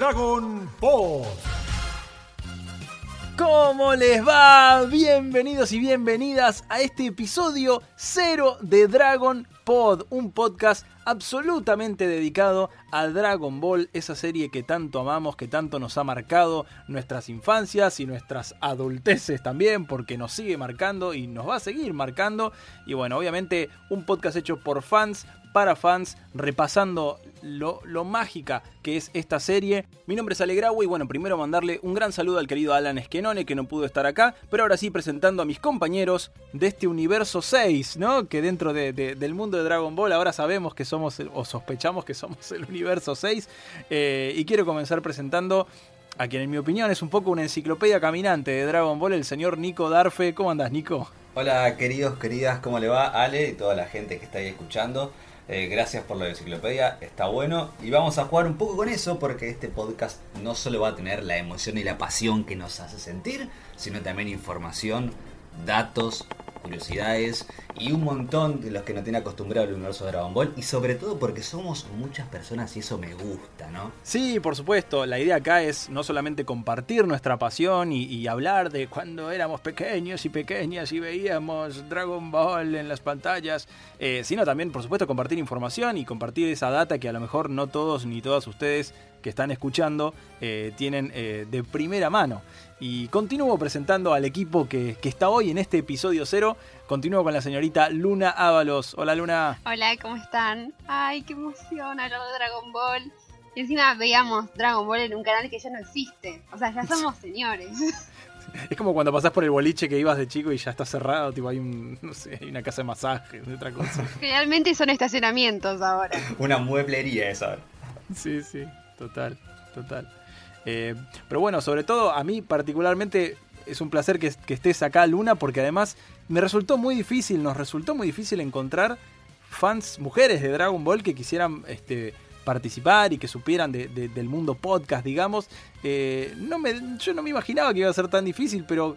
Dragon Ball. ¿Cómo les va? Bienvenidos y bienvenidas a este episodio cero de Dragon Pod, un podcast absolutamente dedicado a Dragon Ball, esa serie que tanto amamos, que tanto nos ha marcado nuestras infancias y nuestras adulteces también, porque nos sigue marcando y nos va a seguir marcando. Y bueno, obviamente un podcast hecho por fans, para fans, repasando lo, mágica que es esta serie. Mi nombre es Alegrau y bueno, primero mandarle un gran saludo al querido Alan Esquenone que no pudo estar acá, pero ahora sí presentando a mis compañeros de este universo 6, ¿no? Que dentro de, de, del mundo de Dragon Ball ahora sabemos que somos, o sospechamos que somos el universo 6. Eh, y quiero comenzar presentando a quien en mi opinión es un poco una enciclopedia caminante de Dragon Ball, el señor Nico Darfe. ¿Cómo andás, Nico? Hola, queridos, queridas, ¿cómo le va? Ale y toda la gente que está ahí escuchando. Eh, gracias por la enciclopedia, está bueno. Y vamos a jugar un poco con eso porque este podcast no solo va a tener la emoción y la pasión que nos hace sentir, sino también información, datos, curiosidades y un montón de los que no tiene acostumbrado el universo de Dragon Ball y sobre todo porque somos muchas personas y eso me gusta, ¿no? Sí, por supuesto, la idea acá es no solamente compartir nuestra pasión y, hablar de cuando éramos pequeños y pequeñas y veíamos Dragon Ball en las pantallas, eh, sino también por supuesto compartir información y compartir esa data que a lo mejor no todos ni todas ustedes que están escuchando eh, tienen eh, de primera mano. Y continúo presentando al equipo que, que, está hoy en este episodio cero. Continúo con la señorita Luna Ábalos. Hola Luna. Hola, ¿cómo están? Ay, qué emoción hablar de Dragon Ball. Y encima veíamos Dragon Ball en un canal que ya no existe. O sea, ya somos señores. Es como cuando pasás por el boliche que ibas de chico y ya está cerrado, tipo hay un, no sé, hay una casa de masaje, otra cosa. Realmente son estacionamientos ahora. una mueblería esa. Sí, sí, total, total. Eh, pero bueno, sobre todo a mí particularmente es un placer que, que, estés acá, Luna, porque además me resultó muy difícil, nos resultó muy difícil encontrar fans mujeres de Dragon Ball que quisieran este, participar y que supieran de, de, del mundo podcast, digamos. Eh, no me, yo no me imaginaba que iba a ser tan difícil, pero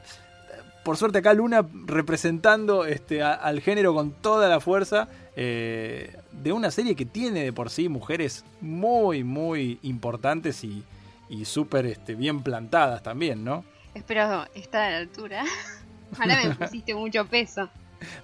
por suerte acá Luna representando este, al género con toda la fuerza eh, de una serie que tiene de por sí mujeres muy, muy importantes y, y súper este, bien plantadas también, ¿no? Espero estar a la altura. Ahora me pusiste mucho peso.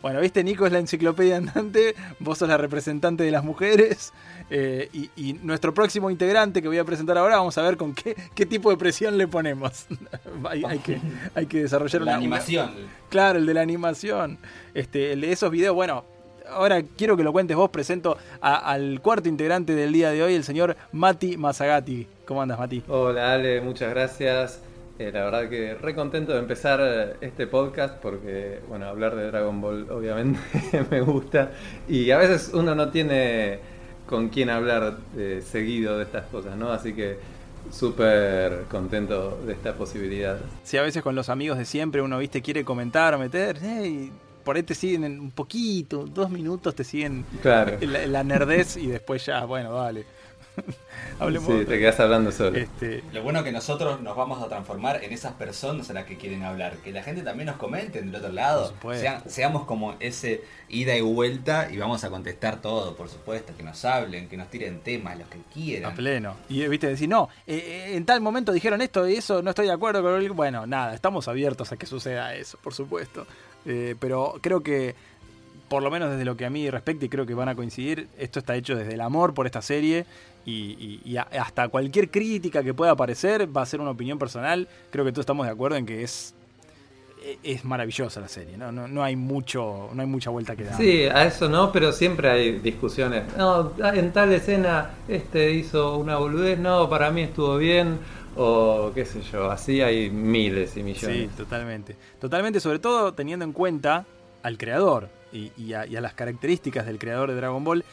Bueno, viste, Nico es la enciclopedia andante, vos sos la representante de las mujeres eh, y, y, nuestro próximo integrante que voy a presentar ahora, vamos a ver con qué, qué tipo de presión le ponemos. hay, hay, que, hay que desarrollar la una animación. Una, claro, el de la animación. Este, el de esos videos, bueno, ahora quiero que lo cuentes vos, presento a, al cuarto integrante del día de hoy, el señor Mati Masagati. ¿Cómo andas, Mati? Hola, Ale, muchas gracias. Eh, la verdad que re contento de empezar este podcast porque, bueno, hablar de Dragon Ball obviamente me gusta y a veces uno no tiene con quién hablar eh, seguido de estas cosas, ¿no? Así que súper contento de esta posibilidad. Sí, a veces con los amigos de siempre uno, viste, quiere comentar, meter, hey, por ahí te siguen un poquito, dos minutos te siguen claro. la, la nerdez y después ya, bueno, vale. Hablemos sí, te quedas hablando solo. Este... Lo bueno que nosotros nos vamos a transformar en esas personas a las que quieren hablar. Que la gente también nos comente del otro lado. Sean, seamos como ese ida y vuelta y vamos a contestar todo, por supuesto. Que nos hablen, que nos tiren temas, los que quieran. A pleno. Y viste, decir, no, eh, en tal momento dijeron esto y eso, no estoy de acuerdo con el... Bueno, nada, estamos abiertos a que suceda eso, por supuesto. Eh, pero creo que por lo menos desde lo que a mí respecta, y creo que van a coincidir, esto está hecho desde el amor por esta serie y, y, y, hasta cualquier crítica que pueda aparecer va a ser una opinión personal. Creo que todos estamos de acuerdo en que es es maravillosa la serie, ¿no? No, no hay mucho, no hay mucha vuelta que dar. Sí, a eso no, pero siempre hay discusiones. No, en tal escena este hizo una boludez, no, para mí estuvo bien, o qué sé yo, así hay miles y millones. Sí, totalmente. Totalmente, sobre todo teniendo en cuenta al creador y, a las características del creador de Dragon Ball.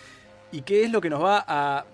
Y qué es lo que nos va a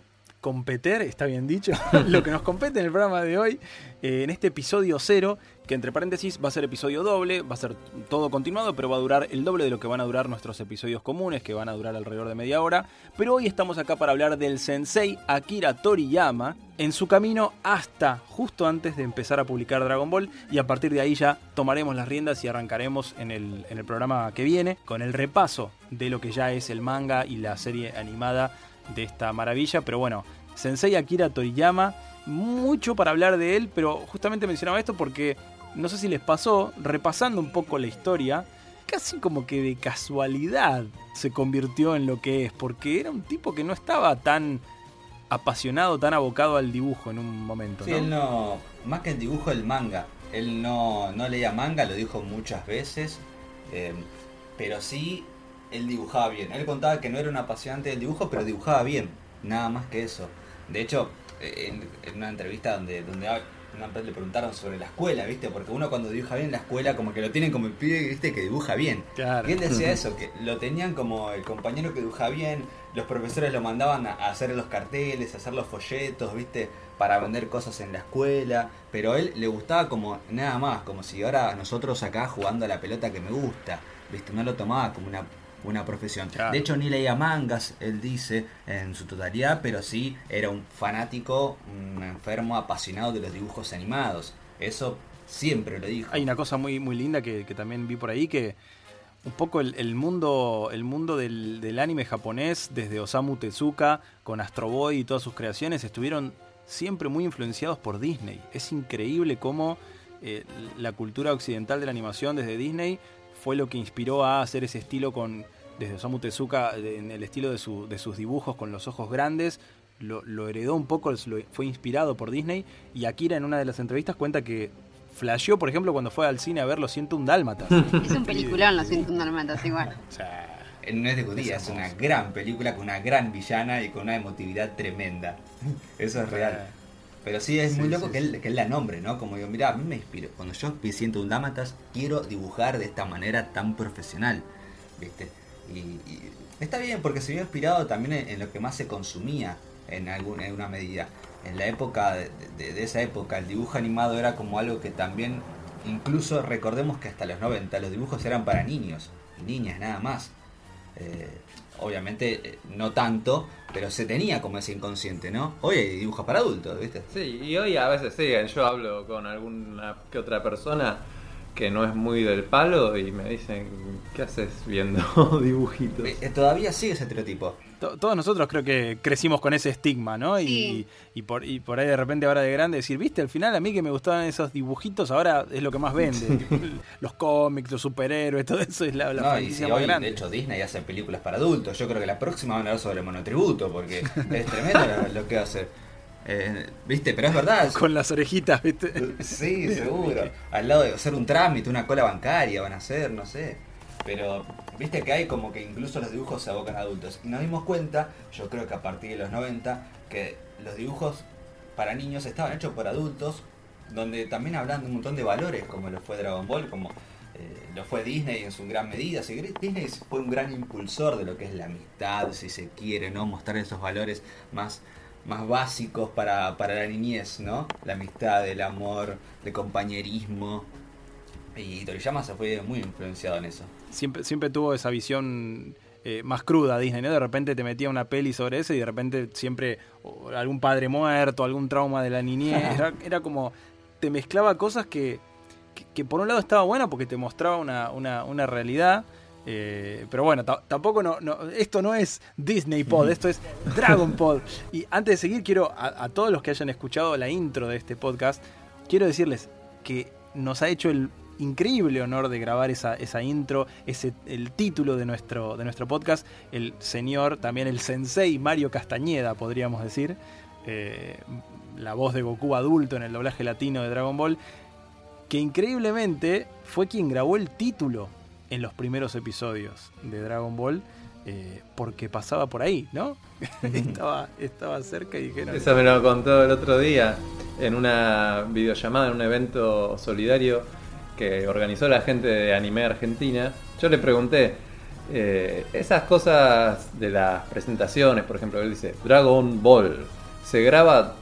competir, está bien dicho, lo que nos compete en el programa de hoy, eh, en este episodio cero, que entre paréntesis va a ser episodio doble, va a ser todo continuado, pero va a durar el doble de lo que van a durar nuestros episodios comunes, que van a durar alrededor de media hora. Pero hoy estamos acá para hablar del sensei Akira Toriyama en su camino hasta justo antes de empezar a publicar Dragon Ball y a partir de ahí ya tomaremos las riendas y arrancaremos en el, en el programa que viene con el repaso de lo que ya es el manga y la serie animada de esta maravilla. Pero bueno, Sensei Akira Toriyama mucho para hablar de él, pero justamente mencionaba esto porque no sé si les pasó, repasando un poco la historia, casi como que de casualidad se convirtió en lo que es, porque era un tipo que no estaba tan apasionado, tan abocado al dibujo en un momento. Sí, ¿no? él no, más que el dibujo, el manga. Él no, no leía manga, lo dijo muchas veces, eh, pero sí, él dibujaba bien. Él contaba que no era un apasionante del dibujo, pero dibujaba bien, nada más que eso. De hecho, en, en una entrevista donde, donde una vez le preguntaron sobre la escuela, ¿viste? Porque uno cuando dibuja bien en la escuela, como que lo tienen como el pibe, ¿viste? Que dibuja bien. Claro. Y él decía eso, que lo tenían como el compañero que dibujaba bien, los profesores lo mandaban a a hacer los carteles, a hacer los folletos, ¿viste? Para vender cosas en la escuela, pero a él le gustaba como nada más, como si ahora nosotros acá jugando a la pelota que me gusta, ¿viste? No lo tomaba como una, una profesión. Claro. De hecho, ni leía mangas, él dice, en su totalidad, pero sí era un fanático, un enfermo, apasionado de los dibujos animados. Eso siempre lo dijo. Hay una cosa muy, muy linda que, que también vi por ahí que un poco el, el mundo, el mundo del, del anime japonés, desde Osamu Tezuka, con Astro Boy y todas sus creaciones, estuvieron siempre muy influenciados por Disney. Es increíble cómo eh, la cultura occidental de la animación desde Disney fue lo que inspiró a hacer ese estilo con desde Osamu Tezuka en el estilo de, su- de sus dibujos con los ojos grandes lo, lo heredó un poco, lo- fue inspirado por Disney y Akira en una de las entrevistas cuenta que flasheó, por ejemplo, cuando fue al cine a ver Los 101 Dálmatas. Es un peliculón, lo siento, un dalmatas igual. o sea, No es de judía, es una gran película con una gran villana y con una emotividad tremenda. Eso es real. Pero sí, es Sí, muy loco sí, que, él, que él la nombre, ¿no? Como digo, mira, a mí me inspiro. Cuando yo siento un Dámatas, quiero dibujar de esta manera tan profesional, ¿viste? Y, y está bien, porque se vio inspirado también en, en lo que más se consumía en, alguna, en una medida. En la época, de, de- de esa época, el dibujo animado era como algo que también, incluso recordemos que hasta los 90 los dibujos eran para niños y niñas nada más. Eh, obviamente eh, no tanto, pero se tenía como ese inconsciente, ¿no? Hoy hay dibujos para adultos, ¿viste? Sí, y hoy a veces siguen. Yo hablo con alguna que otra persona que no es muy del palo y me dicen, ¿qué haces viendo dibujitos? Eh, todavía sigue ese estereotipo. To- todos nosotros creo que crecimos con ese estigma, ¿no? Y, Sí. y, por, y por ahí de repente ahora de grande decir, viste, al final a mí que me gustaban esos dibujitos, ahora es lo que más vende. los cómics, los superhéroes, todo eso es la, la No, y franquicia si más hoy, grande. de hecho, Disney hace películas para adultos. Yo creo que la próxima van a hablar sobre monotributo, porque es tremendo lo, lo que hace. Eh, ¿Viste? Pero es verdad. Con las orejitas, viste. Sí, seguro. Al lado de hacer un trámite, una cola bancaria van a hacer, no sé. Pero viste que hay como que incluso los dibujos se abocan a adultos. Y nos dimos cuenta, yo creo que a partir de los 90, que los dibujos para niños estaban hechos por adultos, donde también hablan de un montón de valores, como lo fue Dragon Ball, como eh, lo fue Disney en su gran medida. Querés, Disney fue un gran impulsor de lo que es la amistad, si se quiere, ¿no? Mostrar esos valores más más básicos para, para la niñez, ¿no? La amistad, el amor, el compañerismo. Y Toriyama se fue muy influenciado en eso. Siempre, siempre tuvo esa visión eh, más cruda Disney, ¿no? De repente te metía una peli sobre eso y de repente siempre algún padre muerto, algún trauma de la niñez. Era, era como, te mezclaba cosas que, que, que por un lado estaba buena porque te mostraba una, una, una realidad. eh, pero bueno, ta- tampoco no, no- esto no es Disney Pod, esto es Dragon Pod. Y antes de seguir, quiero a, a todos los que hayan escuchado la intro de este podcast, quiero decirles que nos ha hecho el increíble honor de grabar esa, esa intro, ese, el título de nuestro, de nuestro podcast, el señor, también el sensei Mario Castañeda, podríamos decir, eh, la voz de Goku adulto en el doblaje latino de Dragon Ball, que increíblemente fue quien grabó el título en los primeros episodios de Dragon Ball, eh, porque pasaba por ahí, ¿no? estaba, estaba cerca y dijeron... Eso me lo contó el otro día en una videollamada, en un evento solidario que organizó la gente de Anime Argentina. Yo le pregunté, eh, esas cosas de las presentaciones, por ejemplo, él dice, Dragon Ball, ¿se graba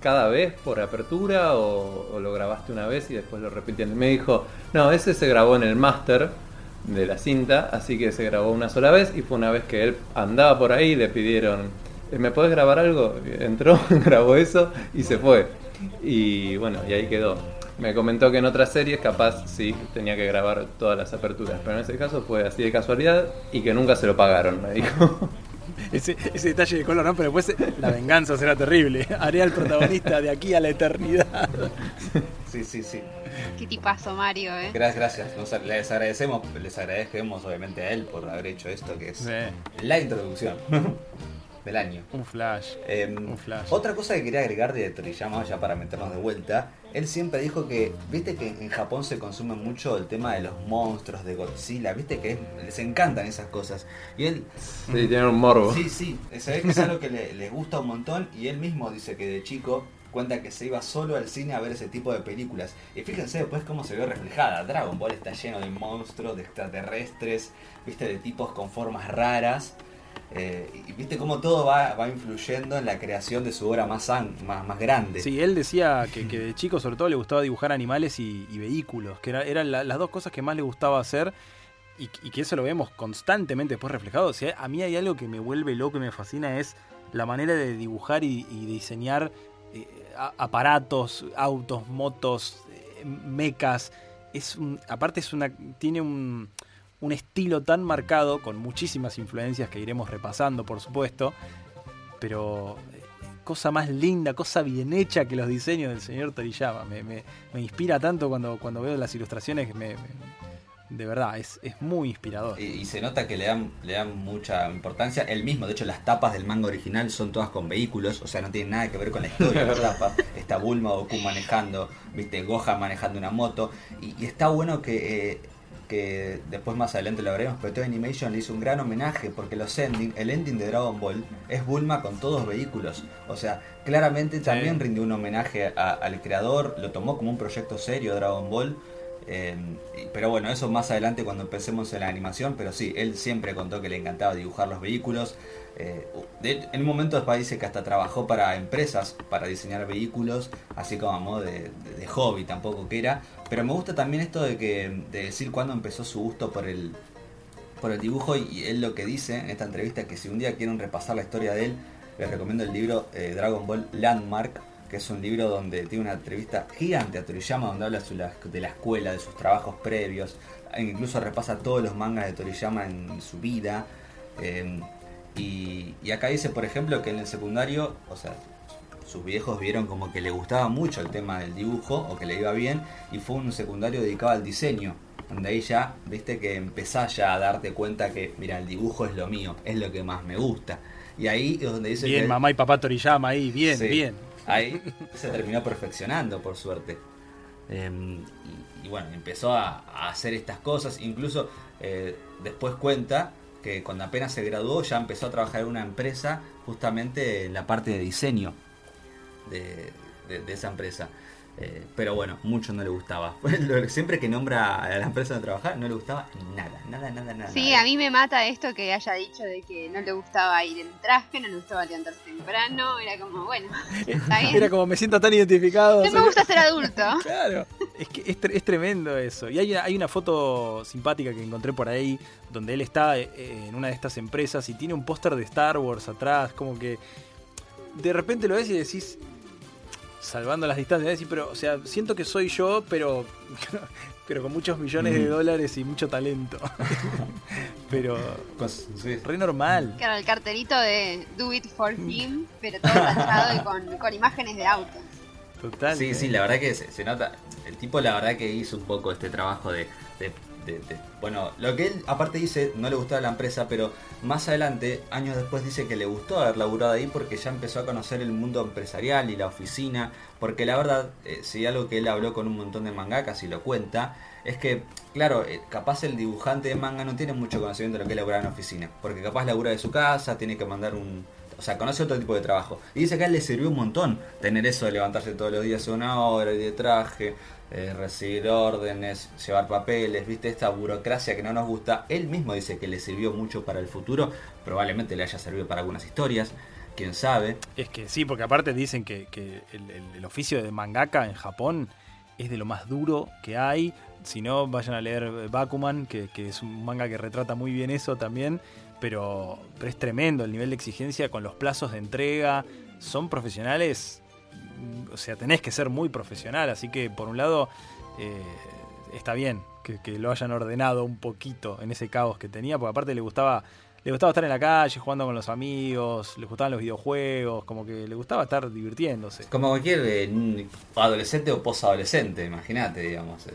cada vez por apertura o, lo grabaste una vez y después lo repitieron? Me dijo, no, ese se grabó en el máster de la cinta, así que se grabó una sola vez y fue una vez que él andaba por ahí y le pidieron, "Eh, ¿me podés grabar algo? Entró, grabó eso y se fue. Y bueno, y ahí quedó. Me comentó que en otras series capaz sí tenía que grabar todas las aperturas, pero en ese caso fue así de casualidad y que nunca se lo pagaron, me dijo. ese, ese detalle de color, ¿no? Pero después la venganza será terrible. Haré al protagonista de aquí a la eternidad. Sí, sí, sí. Qué tipazo Mario, eh. Gracias, gracias. Nos- les agradecemos, les agradecemos obviamente a él por haber hecho esto, que es Sí. la introducción del año. Un flash. Eh, Un flash. Otra cosa que quería agregar de Toriyama, ya para meternos de vuelta, él siempre dijo que, viste que en Japón se consume mucho el tema de los monstruos, de Godzilla, viste que es- les encantan esas cosas. Y él, Sí, tiene un morbo. sí, sí, se ve que es algo que le, le gusta un montón y él mismo dice que de chico cuenta que se iba solo al cine a ver ese tipo de películas. Y fíjense después cómo se vio reflejada. Dragon Ball está lleno de monstruos, de extraterrestres, viste, de tipos con formas raras. Eh, y viste cómo todo va, va influyendo en la creación de su obra más, más, más grande. Sí, él decía que, de chico sobre todo le gustaba dibujar animales y, vehículos, que era- eran la- las dos cosas que más le gustaba hacer y, que eso lo vemos constantemente después reflejado. O a mí hay algo que me vuelve loco y me fascina es la manera de dibujar y, diseñar eh, aparatos, autos, motos, eh, mecas. Es un, aparte es una tiene un, un estilo tan marcado con muchísimas influencias que iremos repasando, por supuesto, pero eh, cosa más linda, cosa bien hecha que los diseños del señor Toriyama. Me, me- me inspira tanto cuando, cuando veo las ilustraciones que me, de verdad, es, es muy inspirador. Y, y se nota que le dan, le dan mucha importancia. Él mismo, de hecho, las tapas del manga original son todas con vehículos, o sea, no tienen nada que ver con la historia de la tapa. Está Bulma o Goku manejando, viste, Gohan manejando una moto. Y, y está bueno que, eh, que después más adelante lo veremos, pero Toei Animation le hizo un gran homenaje porque los ending, el ending de Dragon Ball es Bulma con todos vehículos. O sea, claramente también rindió un homenaje a- al creador, lo tomó como un proyecto serio Dragon Ball. Y- pero bueno, eso más adelante cuando empecemos en la animación, pero sí, él siempre contó que le encantaba dibujar los vehículos. Eh, en un momento después dice que hasta trabajó para empresas para diseñar vehículos, así como a modo de, hobby tampoco que era. Pero me gusta también esto de que de decir cuándo empezó su gusto por el por el dibujo y, él lo que dice en esta entrevista que si un día quieren repasar la historia de él, les recomiendo el libro eh, Dragon Ball Landmark, que es un libro donde tiene una entrevista gigante a Toriyama donde habla de la escuela, de sus trabajos previos, e incluso repasa todos los mangas de Toriyama en su vida. eh, y, y acá dice, por ejemplo, que en el secundario, o sea, sus viejos vieron como que le gustaba mucho el tema del dibujo o que le iba bien y fue un secundario dedicado al diseño donde ahí ya viste que empezás ya a darte cuenta que mira el dibujo es lo mío es lo que más me gusta y ahí es donde dice Bien, que mamá y papá Toriyama ahí, bien, Sí. bien. Ahí se terminó perfeccionando por suerte Em, y, bueno empezó a, hacer estas cosas incluso eh, después cuenta que cuando apenas se graduó ya empezó a trabajar en una empresa justamente en la parte de diseño de esa empresa. Eh, pero bueno, mucho no le gustaba. Siempre que nombra a la empresa de trabajar, no le gustaba nada, nada, nada, nada. Sí, a mí me mata esto que haya dicho de que no le gustaba ir en traje, no le gustaba levantarse temprano, era como, bueno, está bien. Era como me siento tan identificado. No me gusta ser adulto. Claro, es que es, es tremendo eso. Y hay una, hay una foto simpática que encontré por ahí, donde él está eh, en una de estas empresas y tiene un póster de Star Wars atrás, como que de repente lo ves y decís, salvando las distancias, pero, o sea, siento que soy yo, pero, pero con muchos millones de Mm. dólares y mucho talento. pero, sí. re normal. Claro, el cartelito de Do It For Him, pero todo tachado y con, con imágenes de autos. Total. Sí, sí, la verdad que se, se nota. El tipo, la verdad que hizo un poco este trabajo de, de- de- de- Bueno, lo que él aparte dice, no le gustaba la empresa, pero más adelante, años después, dice que le gustó haber laburado ahí porque ya empezó a conocer el mundo empresarial y la oficina. Porque la verdad, eh, si algo que él habló con un montón de mangakas y lo cuenta, es que, claro, eh, capaz el dibujante de manga no tiene mucho conocimiento de lo que es laburar en oficina. Porque capaz labura de su casa, tiene que mandar un, o sea, conoce otro tipo de trabajo. Y dice que a él le sirvió un montón tener eso de levantarse todos los días a una hora y de traje, eh, recibir órdenes, llevar papeles, viste, esta burocracia que no nos gusta. Él mismo dice que le sirvió mucho para el futuro, probablemente le haya servido para algunas historias, quién sabe. Es que sí, porque aparte dicen que, que el, oficio de mangaka en Japón es de lo más duro que hay. Si no, vayan a leer Bakuman, que, que es un manga que retrata muy bien eso también. Pero, es tremendo el nivel de exigencia con los plazos de entrega. Son profesionales, o sea, tenés que ser muy profesional. Así que, por un lado, eh, está bien que, lo hayan ordenado un poquito en ese caos que tenía, porque aparte le gustaba le gustaba estar en la calle jugando con los amigos, le gustaban los videojuegos, como que le gustaba estar divirtiéndose. Como cualquier eh, adolescente o posadolescente, imagínate, digamos. Eh,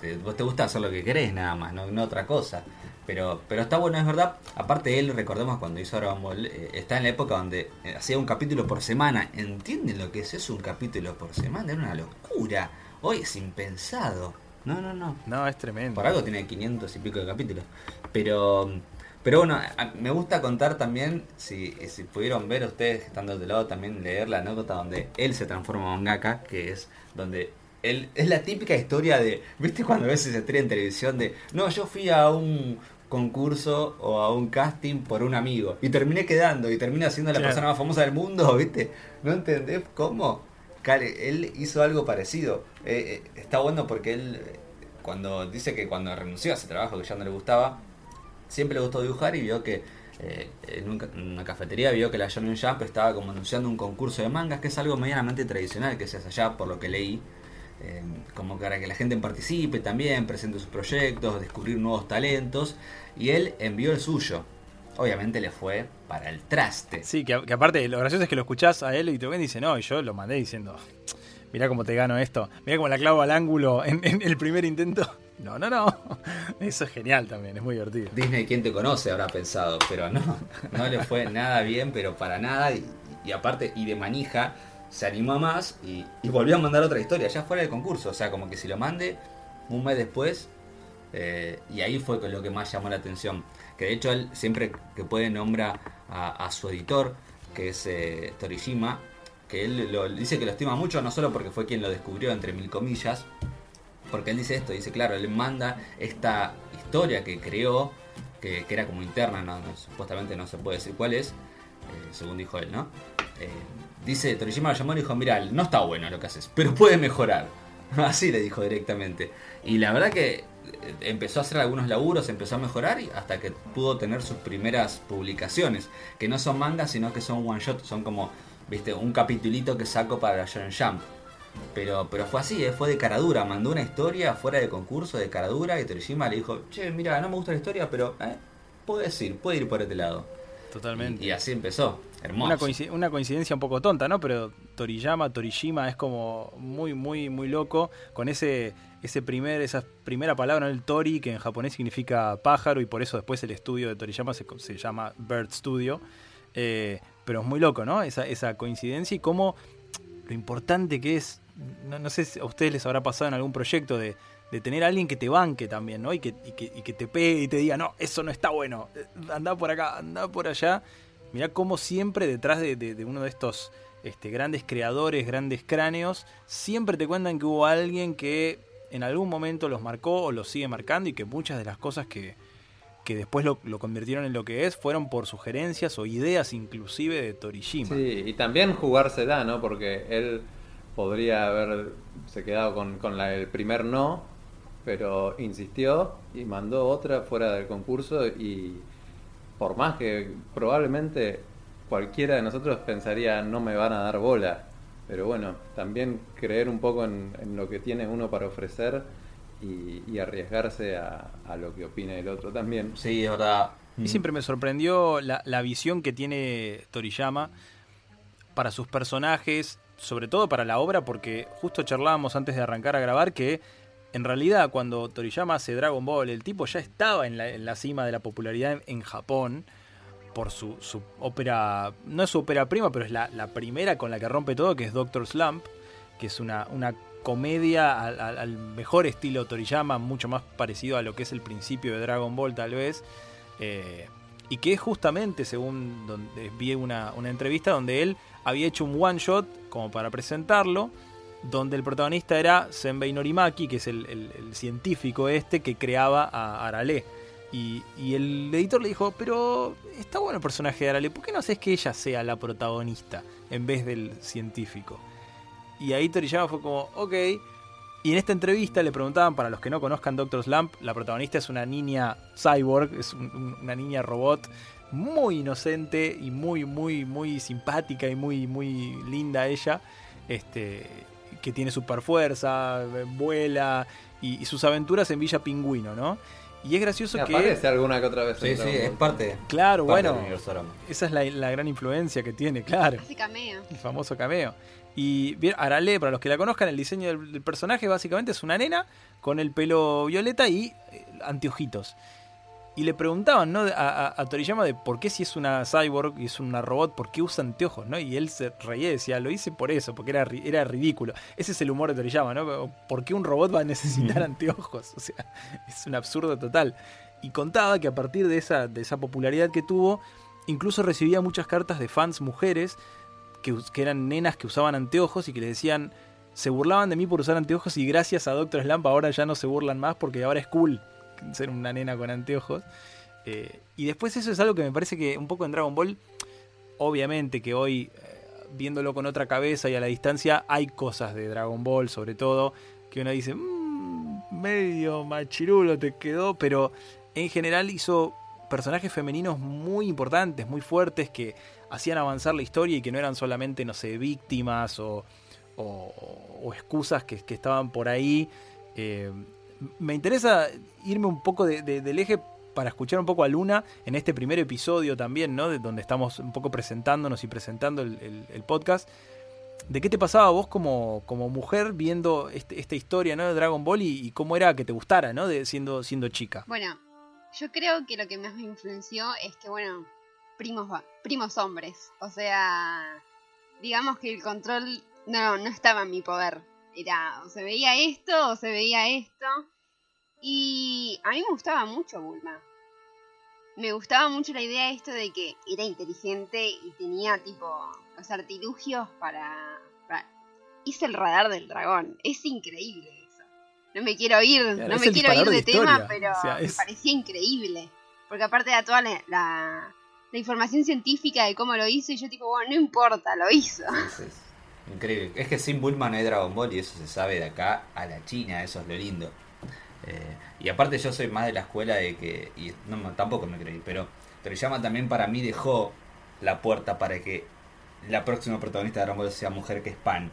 te, vos te gusta hacer lo que querés nada más, no otra cosa. Pero, pero está bueno, es verdad. Aparte él, recordemos cuando hizo Dragon Ball, eh, está en la época donde eh, hacía un capítulo por semana. ¿Entienden lo que es eso? Un capítulo por semana. Era una locura. Hoy es impensado. No, no, no. No, es tremendo. Por algo tiene 500 y pico de capítulos. Pero, pero bueno, me gusta contar también, si, si pudieron ver ustedes estando de lado, también leer la anécdota donde él se transforma en mangaka, que es donde él, es la típica historia de, ¿viste cuando ves esa estrella en televisión de, no, yo fui a un concurso o a un casting por un amigo y terminé quedando y terminé siendo la Claro. persona más famosa del mundo, ¿viste? ¿No entendés cómo? Cale, él hizo algo parecido. Eh, eh, está bueno porque él, cuando dice que cuando renunció a ese trabajo que ya no le gustaba, siempre le gustó dibujar y vio que eh, en, un en una cafetería vio que la Shonen Jump estaba como anunciando un concurso de mangas, que es algo medianamente tradicional que se hace allá, por lo que leí. Eh, como para que la gente participe también, presente sus proyectos, descubrir nuevos talentos. Y él envió el suyo. Obviamente le fue para el traste. Sí, que, que aparte lo gracioso es que lo escuchás a él y te ven y dice, no, y yo lo mandé diciendo, mirá cómo te gano esto, mirá cómo la clavo al ángulo en, en el primer intento. No, no, no. Eso es genial también, es muy divertido. Disney, ¿quién te conoce? Habrá pensado, pero no, no le fue nada bien, pero para nada. Y, y aparte, y de manija, se animó más y, volvió a mandar otra historia, ya fuera del concurso. O sea, como que si lo mande un mes después, eh, y ahí fue con lo que más llamó la atención. Que de hecho, él siempre que puede nombra a, su editor, que es eh, Torishima, que él dice que lo estima mucho, no solo porque fue quien lo descubrió, entre mil comillas, porque él dice esto, dice, claro, él manda esta historia que creó, que, era como interna, supuestamente no se puede decir cuál es, eh, según dijo él, ¿no? Eh, dice, Toriyama lo llamó y dijo, mira, no está bueno lo que haces, pero puede mejorar. Así le dijo directamente. Y la verdad que eh, empezó a hacer algunos laburos, empezó a mejorar y hasta que pudo tener sus primeras publicaciones, que no son mangas, sino que son one shot, son como, viste, un capitulito que saco para Shonen Jump. Pero, pero fue así, ¿eh? fue de caradura. Mandó una historia fuera de concurso de caradura y Torishima le dijo, che, mira, no me gusta la historia, pero eh, puedes ir, puede ir por este lado. Totalmente. Y, y así empezó. Hermoso. Una, coinci- una coincidencia un poco tonta, ¿no? Pero Toriyama, Torishima es como muy, muy, muy loco con ese, ese primer, esa primera palabra, ¿no? el Tori, que en japonés significa pájaro y por eso después el estudio de Toriyama se, se llama Bird Studio. Eh, pero es muy loco, ¿no? Esa, esa coincidencia y cómo lo importante que es, no, no sé si a ustedes les habrá pasado en algún proyecto de, de tener a alguien que te banque también, ¿no? Y que, y, que, y que te pegue y te diga, no, eso no está bueno, anda por acá, anda por allá. Mirá cómo siempre detrás de, de- de uno de estos este, grandes creadores, grandes cráneos, siempre te cuentan que hubo alguien que en algún momento los marcó o los sigue marcando y que muchas de las cosas que, que después lo, lo convirtieron en lo que es fueron por sugerencias o ideas inclusive de Torishima. Sí, y también jugársela, ¿no? Porque él podría haberse quedado con, con la- el primer no, pero insistió y mandó otra fuera del concurso y por más que probablemente cualquiera de nosotros pensaría no me van a dar bola, pero bueno, también creer un poco en, en lo que tiene uno para ofrecer y, y arriesgarse a, a lo que opine el otro también. Sí, es verdad. Y siempre me sorprendió la, la visión que tiene Toriyama para sus personajes, sobre todo para la obra, porque justo charlábamos antes de arrancar a grabar que en realidad cuando Toriyama hace Dragon Ball, el tipo ya estaba en la, en la cima de la popularidad en, Japón por su, su ópera, no es su ópera prima, pero es la, primera con la que rompe todo, que es Doctor Slump, que es una, una comedia al, al- al mejor estilo Toriyama, mucho más parecido a lo que es el principio de Dragon Ball tal vez. Eh, y que es justamente, según donde vi una, una entrevista, donde él había hecho un one shot como para presentarlo, donde el protagonista era Senbei Norimaki, que es el, científico este que creaba a Arale. Y, el editor le dijo, pero está bueno el personaje de Arale, ¿por qué no haces que ella sea la protagonista en vez del científico? Y ahí Toriyama fue como, ok. Y en esta entrevista le preguntaban, para los que no conozcan Doctor Slump, la protagonista es una niña cyborg, es un- un- una niña robot muy inocente y muy, muy, muy simpática y muy, muy linda ella. Este, que tiene super fuerza, vuela y, y sus aventuras en Villa Pingüino, ¿no? Y es gracioso que... Aparece alguna que otra vez. Sí, sí, es parte, Claro, parte bueno, esa es la, la gran influencia que tiene, claro. Hace cameo. El famoso cameo. Y bien, Arale, para los que la conozcan, el diseño del, del personaje básicamente es una nena con el pelo violeta y eh, anteojitos. Y le preguntaban ¿no? a, a- a Toriyama de por qué si es una cyborg y es una robot, por qué usa anteojos, ¿no? Y él se reía y decía, lo hice por eso, porque era, era ridículo. Ese es el humor de Toriyama, ¿no? ¿Por qué un robot va a necesitar anteojos? O sea, es un absurdo total. Y contaba que a partir de esa, de esa popularidad que tuvo, incluso recibía muchas cartas de fans mujeres que, que eran nenas que usaban anteojos y que le decían, se burlaban de mí por usar anteojos y gracias a Doctor Slump ahora ya no se burlan más porque ahora es cool ser una nena con anteojos. Eh, y después eso es algo que me parece que un poco en Dragon Ball, obviamente que hoy, eh, viéndolo con otra cabeza y a la distancia, hay cosas de Dragon Ball sobre todo que uno dice, "Mm, medio machirulo te quedó, pero en general hizo personajes femeninos muy importantes, muy fuertes, que hacían avanzar la historia y que no eran solamente, no sé, víctimas o, o- excusas que, que estaban por ahí. Eh, me interesa irme un poco de- de- del eje para escuchar un poco a Luna en este primer episodio también, ¿no? De donde estamos un poco presentándonos y presentando el, podcast. ¿De qué te pasaba vos como, como mujer viendo este- esta historia ¿no? de Dragon Ball y, cómo era que te gustara, ¿no? De, siendo, siendo chica. Bueno, yo creo que lo que más me influenció es que, bueno, primos, primos hombres. O sea, digamos que el control no, no estaba en mi poder. Era, o se veía esto o se veía esto. Y a mí me gustaba mucho Bulma. Me gustaba mucho la idea de esto de que era inteligente y tenía tipo los artilugios para... para... Hice el radar del dragón. Es increíble eso. No me quiero ir, Claro, no me quiero ir de, de tema, pero O sea, me parecía increíble. Porque aparte era toda la, la, la información científica de cómo lo hizo y yo tipo, bueno, no importa, lo hizo. Es, es increíble. Es que sin Bulma no hay Dragon Ball y eso se sabe de acá a la China, eso es lo lindo. Eh, y aparte yo soy más de la escuela de que, y no, tampoco me creí, pero Toriyama también para mí dejó la puerta para que la próxima protagonista de Ball sea mujer que es Pan.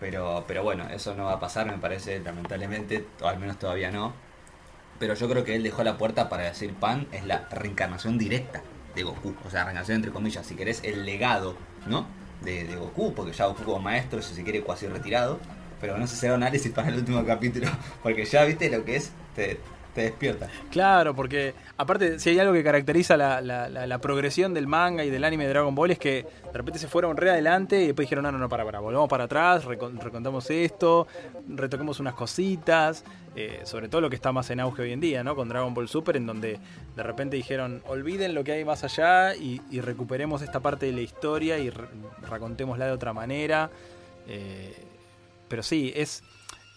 Pero, pero bueno, eso no va a pasar, me parece, lamentablemente, o al menos todavía no. Pero yo creo que él dejó la puerta para decir Pan es la reencarnación directa de Goku. O sea, reencarnación entre comillas, si querés, el legado, ¿no? De, Goku, porque ya Goku como maestro, si se quiere, cuasi retirado. Pero no sé si será análisis para el último capítulo, porque ya viste lo que es, te, te despierta. Claro, porque aparte, si hay algo que caracteriza la, la- la- progresión del manga y del anime de Dragon Ball es que de repente se fueron re adelante y después dijeron, no, no, no, para, para, volvamos para atrás, recon- recontamos esto, retoquemos unas cositas, eh, sobre todo lo que está más en auge hoy en día, ¿no? Con Dragon Ball Super, en donde de repente dijeron, olviden lo que hay más allá y, y recuperemos esta parte de la historia y re- racontémosla de otra manera. Eh, pero sí, es,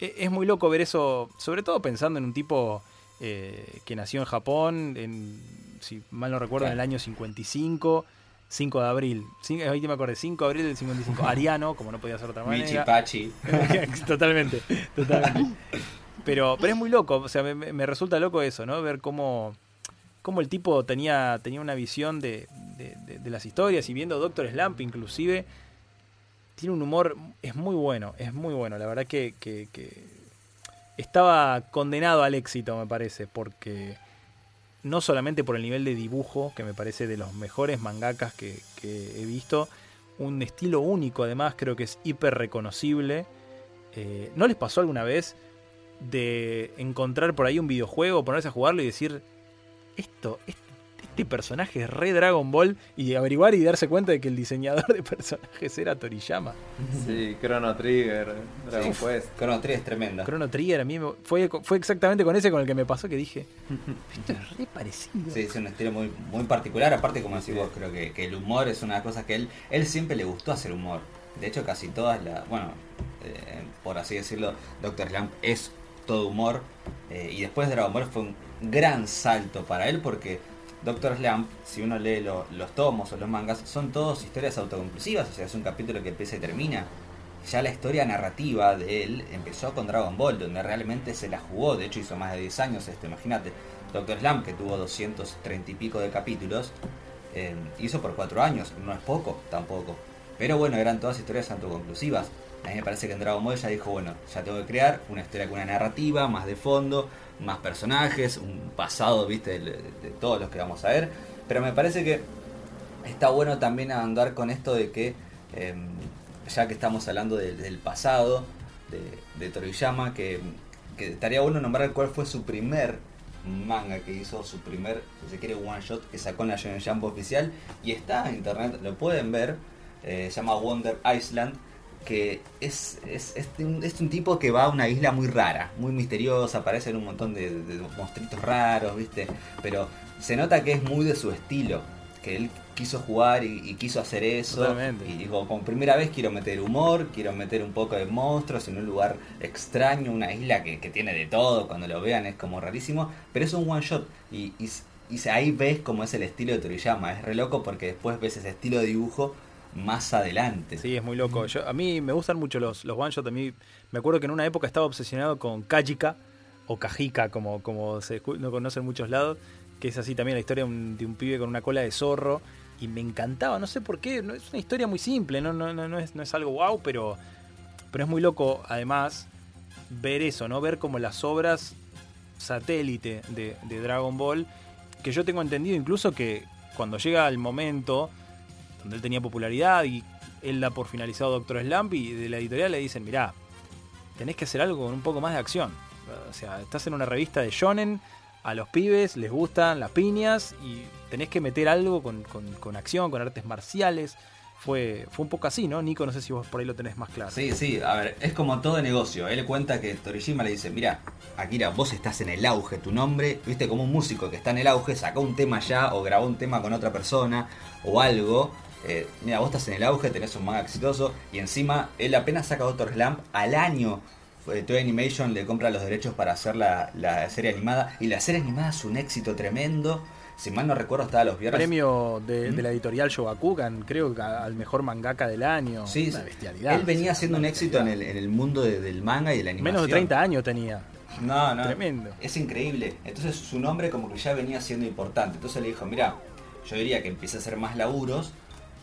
e- es muy loco ver eso, sobre todo pensando en un tipo eh, que nació en Japón, en, si mal no recuerdo, en el año 55, 5 de abril. Ahí me acordé, 5 de abril del 55. Ariano, como no podía ser de otra manera. Pachi. totalmente, totalmente. Pero, pero es muy loco, o sea, me resulta loco eso, ¿no? Ver cómo, cómo el tipo tenía, tenía una visión de, de- de- de las historias y viendo Doctor Slump inclusive, tiene un humor, es muy bueno, es muy bueno, la verdad que, que- estaba condenado al éxito, me parece, porque no solamente por el nivel de dibujo, que me parece de los mejores mangakas que, he visto, un estilo único además, creo que es hiper reconocible. Eh, ¿No les pasó alguna vez de encontrar por ahí un videojuego, ponerse a jugarlo y decir, esto, este, este personaje es re Dragon Ball y averiguar y darse cuenta de que el diseñador de personajes era Toriyama? Sí, Chrono Trigger, Dragon Sí. Quest. Chrono 3 es tremenda. Chrono Trigger a mí me- fue, fue exactamente con ese con el que me pasó que dije, esto es re parecido. Sí, es un estilo muy, muy particular. Aparte, como decís vos, creo que, que el humor es una cosa que él, él siempre le gustó hacer humor. De hecho, casi todas las, bueno, eh, por así decirlo, Doctor Slump es todo humor. eh, y después de Dragon Ball fue un gran salto para él porque Doctor Slump, si uno lee lo- los tomos o los mangas, son todos historias autoconclusivas. O sea, es un capítulo que empieza y termina. Ya la historia narrativa de él empezó con Dragon Ball, donde realmente se la jugó. De hecho, hizo más de 10 años esto, imagínate. Doctor Slump, que tuvo 230 y pico de capítulos, eh, hizo por 4 años. No es poco, tampoco. Pero bueno, eran todas historias autoconclusivas. A mí me parece que en Dragon Ball ya dijo, bueno, ya tengo que crear una historia con una narrativa, más de fondo, más personajes, un pasado, viste, de, todos los que vamos a ver. Pero me parece que está bueno también andar con esto de que, eh, ya que estamos hablando de, del pasado de, Toriyama, que, estaría bueno nombrar cuál fue su primer manga que hizo, su primer, si se quiere, one shot que sacó en la Shonen oficial. Y está en internet, lo pueden ver, eh, se llama Wonder Island que es, es, es, un, es, un, tipo que va a una isla muy rara, muy misteriosa, aparecen un montón de, de monstruitos raros, ¿viste? Pero se nota que es muy de su estilo, que él quiso jugar y, y quiso hacer eso. Totalmente. Y digo, con primera vez quiero meter humor, quiero meter un poco de monstruos en un lugar extraño, una isla que, que tiene de todo, cuando lo vean es como rarísimo, pero es un one shot y, y, y ahí ves cómo es el estilo de Toriyama, es re loco porque después ves ese estilo de dibujo más adelante. Sí, es muy loco. Yo, a mí me gustan mucho los, los one shot. A mí me acuerdo que en una época estaba obsesionado con Kajika o Kajika, como, como se no conoce en muchos lados, que es así también la historia de un, de un, pibe con una cola de zorro. Y me encantaba, no sé por qué, no, es una historia muy simple, no, no, no, no, es, no es algo wow, pero, pero es muy loco además ver eso, ¿no? Ver como las obras satélite de, de Dragon Ball, que yo tengo entendido incluso que cuando llega el momento donde él tenía popularidad y él da por finalizado Doctor Slump y de la editorial le dicen, mirá, tenés que hacer algo con un poco más de acción. O sea, estás en una revista de shonen, a los pibes les gustan las piñas y tenés que meter algo con, con, acción, con artes marciales. Fue, fue un poco así, ¿no? Nico, no sé si vos por ahí lo tenés más claro. Sí, sí, a ver, es como todo negocio. Él cuenta que Torishima le dice, mira, Akira, vos estás en el auge, tu nombre, viste, como un músico que está en el auge, sacó un tema ya o grabó un tema con otra persona o algo, eh, mira, vos estás en el auge, tenés un manga exitoso y encima él apenas saca Doctor Slam al año. Toy Animation le compra los derechos para hacer la, la, serie animada y la serie animada es un éxito tremendo. Si mal no recuerdo, estaba los viernes. Premio de, ¿Mm? de la editorial Shogakukan, creo que al mejor mangaka del año. Sí, una bestialidad. Él venía haciendo un éxito en el, en el mundo de, del manga y de la animación. Menos de 30 años tenía. No, no. Tremendo. Es increíble. Entonces su nombre como que ya venía siendo importante. Entonces le dijo, mira, yo diría que empiece a hacer más laburos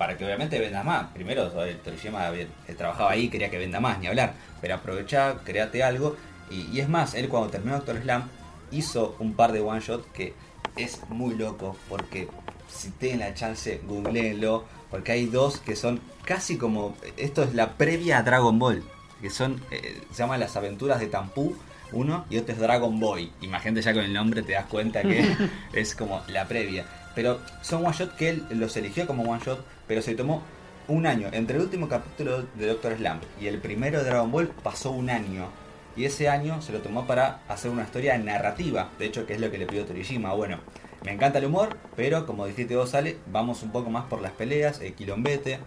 para que obviamente venda más. Primero, el Toriyama trabajaba ahí, quería que venda más, ni hablar. Pero aprovechá, créate algo. Y, y, es más, él cuando terminó Doctor Slam hizo un par de one shot que es muy loco. Porque si tienen la chance, googleenlo. Porque hay dos que son casi como. Esto es la previa a Dragon Ball. Que son. Eh, se llaman las aventuras de Tampú. Uno y otro es Dragon Boy. Imagínate ya con el nombre te das cuenta que es como la previa. Pero son one shot que él los eligió como one shot, pero se tomó un año. Entre el último capítulo de Doctor Slump y el primero de Dragon Ball pasó un año. Y ese año se lo tomó para hacer una historia narrativa. De hecho, que es lo que le pidió Toriyama. Bueno, me encanta el humor, pero como dijiste vos, Ale, vamos un poco más por las peleas, el quilombete.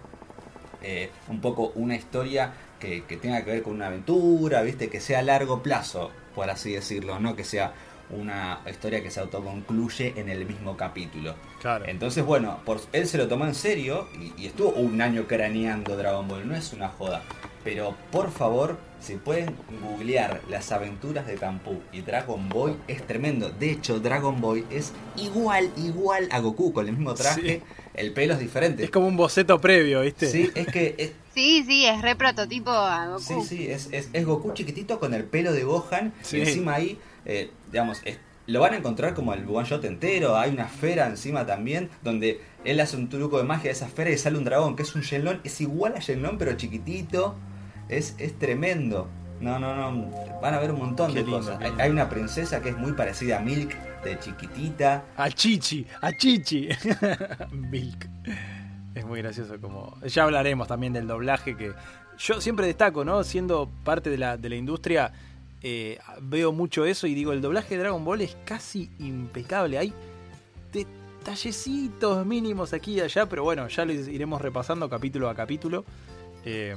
Eh, un poco una historia que, que tenga que ver con una aventura, viste, que sea a largo plazo, por así decirlo, no que sea una historia que se autoconcluye en el mismo capítulo. Claro. Entonces, bueno, por, él se lo tomó en serio y, y, estuvo un año craneando Dragon Ball, no es una joda. Pero por favor, si pueden googlear las aventuras de Tampú y Dragon Boy, es tremendo. De hecho, Dragon Boy es igual, igual a Goku, con el mismo traje. Sí. El pelo es diferente. Es como un boceto previo, ¿viste? Sí, es que. Es, sí, sí, es re prototipo a Goku. Sí, sí, es, es, es Goku chiquitito con el pelo de Gohan. Sí. Y encima ahí eh, digamos, es, lo van a encontrar como el one shot entero. Hay una esfera encima también, donde él hace un truco de magia de esa esfera y sale un dragón, que es un Shenlong. Es igual a Shenlong, pero chiquitito. Es, es tremendo. No, no, no. Van a ver un montón Qué de lindo, cosas. hay una princesa que es muy parecida a Milk, de chiquitita. A Chichi, a Chichi. Milk. Es muy gracioso como... Ya hablaremos también del doblaje que yo siempre destaco, ¿no? Siendo parte de la, de la industria, eh, veo mucho eso y digo, el doblaje de Dragon Ball es casi impecable. Hay detallecitos mínimos aquí y allá, pero bueno, ya lo iremos repasando capítulo a capítulo. Eh,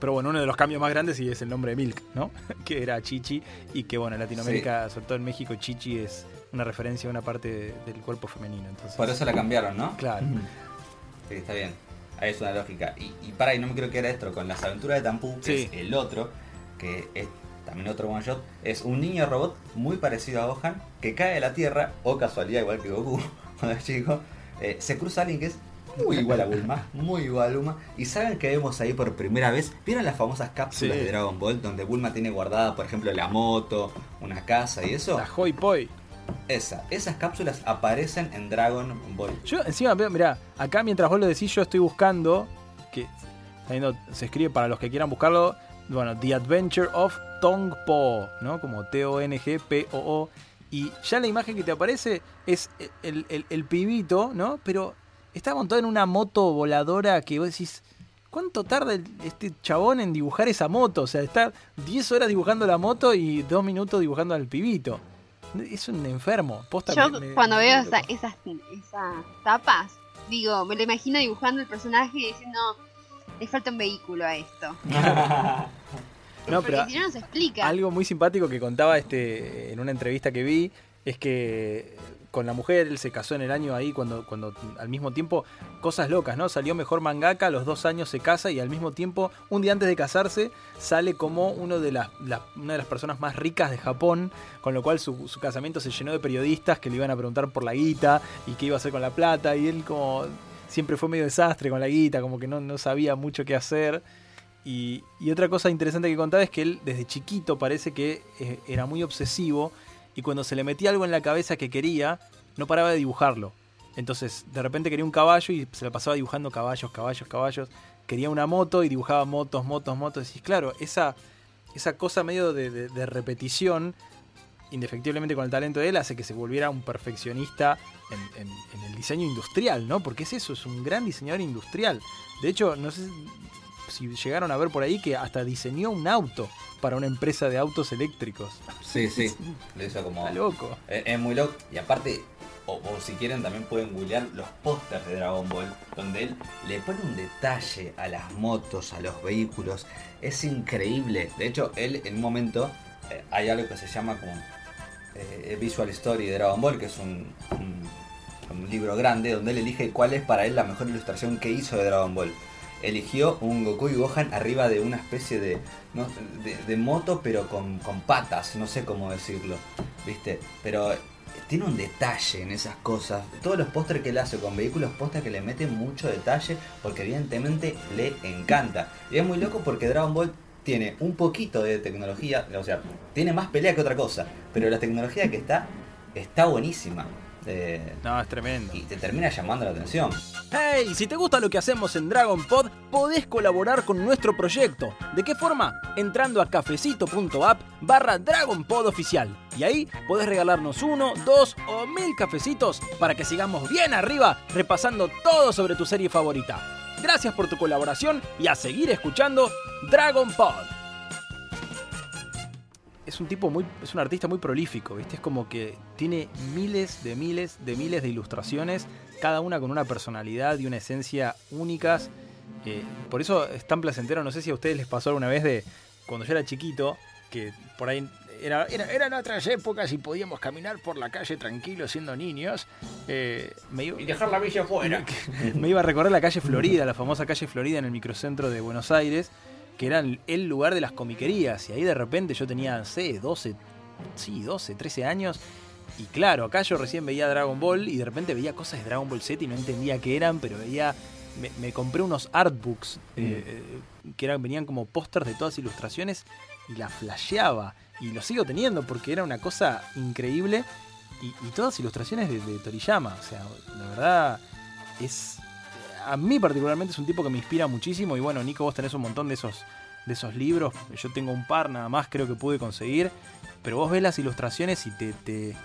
pero bueno, uno de los cambios más grandes sí es el nombre de Milk, ¿no? que era Chichi y que bueno, en Latinoamérica, sí. sobre todo en México, Chichi es una referencia a una parte de, del cuerpo femenino. Entonces, Por eso la cambiaron, ¿no? Claro. Sí, está bien. Ahí es una lógica. Y, y para, y no me quiero quedar esto con las aventuras de Tampú, que Sí. es el otro, que es también otro one shot, es un niño robot muy parecido a Gohan, que cae de la tierra, o casualidad igual que Goku, cuando es chico, eh, se cruza a alguien que es muy igual a Bulma, muy igual a Bulma. Y saben que vemos ahí por primera vez, ¿vieron las famosas cápsulas Sí. de Dragon Ball donde Bulma tiene guardada, por ejemplo, la moto, una casa y eso? La Hoi Poi. Esa, esas cápsulas aparecen en Dragon Ball. Yo encima mirá, acá mientras vos lo decís, yo estoy buscando, que se escribe para los que quieran buscarlo, bueno, The Adventure of Tong Po, ¿no? Como T-O-N-G-P-O-O. Y ya la imagen que te aparece es el, el- el pibito, ¿no? Pero está montado en una moto voladora que vos decís, ¿cuánto tarda este chabón en dibujar esa moto? O sea, está 10 horas dibujando la moto y 2 minutos dibujando al pibito. Es un enfermo. Posta, Yo me- me- cuando me veo esa- esas, esas tapas, digo, me lo imagino dibujando el personaje y diciendo, le falta un vehículo a esto. No, pero si no, no se explica. Algo muy simpático que contaba este en una entrevista que vi es que con la mujer él se casó en el año ahí cuando, cuando al mismo tiempo cosas locas, ¿no? Salió mejor mangaka, a los dos años se casa y al mismo tiempo, un día antes de casarse, sale como uno de las, la- una de las personas más ricas de Japón, con lo cual su, su casamiento se llenó de periodistas que le iban a preguntar por la guita y qué iba a hacer con la plata y él como siempre fue medio desastre con la guita, como que no, no sabía mucho qué hacer. Y, y otra cosa interesante que contaba es que él desde chiquito parece que eh, era muy obsesivo y cuando se le metía algo en la cabeza que quería, no paraba de dibujarlo. Entonces, de repente quería un caballo y se la pasaba dibujando caballos, caballos, caballos. Quería una moto y dibujaba motos, motos, motos. Y claro, esa, esa cosa medio de, de- de repetición, indefectiblemente con el talento de él, hace que se volviera un perfeccionista en, en- en el diseño industrial, ¿no? Porque es eso, es un gran diseñador industrial. De hecho, no sé si llegaron a ver por ahí que hasta diseñó un auto para una empresa de autos eléctricos. Sí, sí, lo hizo como... Está loco. Es, es muy loco. Y aparte, o, o si quieren también pueden googlear los pósters de Dragon Ball, donde él le pone un detalle a las motos, a los vehículos. Es increíble. De hecho, él en un momento eh, hay algo que se llama como eh, Visual Story de Dragon Ball, que es un, libro grande donde él elige cuál es para él la mejor ilustración que hizo de Dragon Ball. Eligió un Goku y Gohan arriba de una especie de, no, de, moto, pero con, con patas, no sé cómo decirlo, ¿viste? Pero tiene un detalle en esas cosas. Todos los pósteres que él hace con vehículos, posta que le mete mucho detalle, porque evidentemente le encanta. Y es muy loco porque Dragon Ball tiene un poquito de tecnología, o sea, tiene más pelea que otra cosa, pero la tecnología que está, está buenísima. Eh, No, es tremendo. y te termina llamando la atención. Hey, si te gusta lo que hacemos en Dragon Pod, podés colaborar con nuestro proyecto. ¿De qué forma? Entrando a cafecito.app barra Dragon Pod oficial. Y ahí podés regalarnos uno, dos o mil cafecitos para que sigamos bien arriba repasando todo sobre tu serie favorita. Gracias por tu colaboración y a seguir escuchando Dragon Pod. Es un tipo muy, es un artista muy prolífico, ¿viste? Es como que tiene miles de miles de miles de ilustraciones, cada una con una personalidad y una esencia únicas. Eh, por eso es tan placentero, no sé si a ustedes les pasó alguna vez de cuando yo era chiquito, que por ahí era, era- eran otras épocas y podíamos caminar por la calle tranquilos siendo niños. eh, me iba- dejar la villa afuera. me iba a recorrer la calle Florida, la famosa calle Florida en el microcentro de Buenos Aires, que era el lugar de las comiquerías. Y ahí de repente yo tenía, sé, 12, sí, 12, 13 años. Y claro, acá yo recién veía Dragon Ball y de repente veía cosas de Dragon Ball Z y no entendía qué eran, pero veía. Me, me compré unos artbooks eh, eh, que eran, venían como pósters de todas ilustraciones y la flasheaba. Y lo sigo teniendo porque era una cosa increíble. Y, y todas ilustraciones de, Toriyama. O sea, la verdad es. A mí particularmente es un tipo que me inspira muchísimo. Y bueno, Nico, vos tenés un montón de esos, de esos libros. Yo tengo un par nada más, creo que pude conseguir. Pero vos ves las ilustraciones y te, te,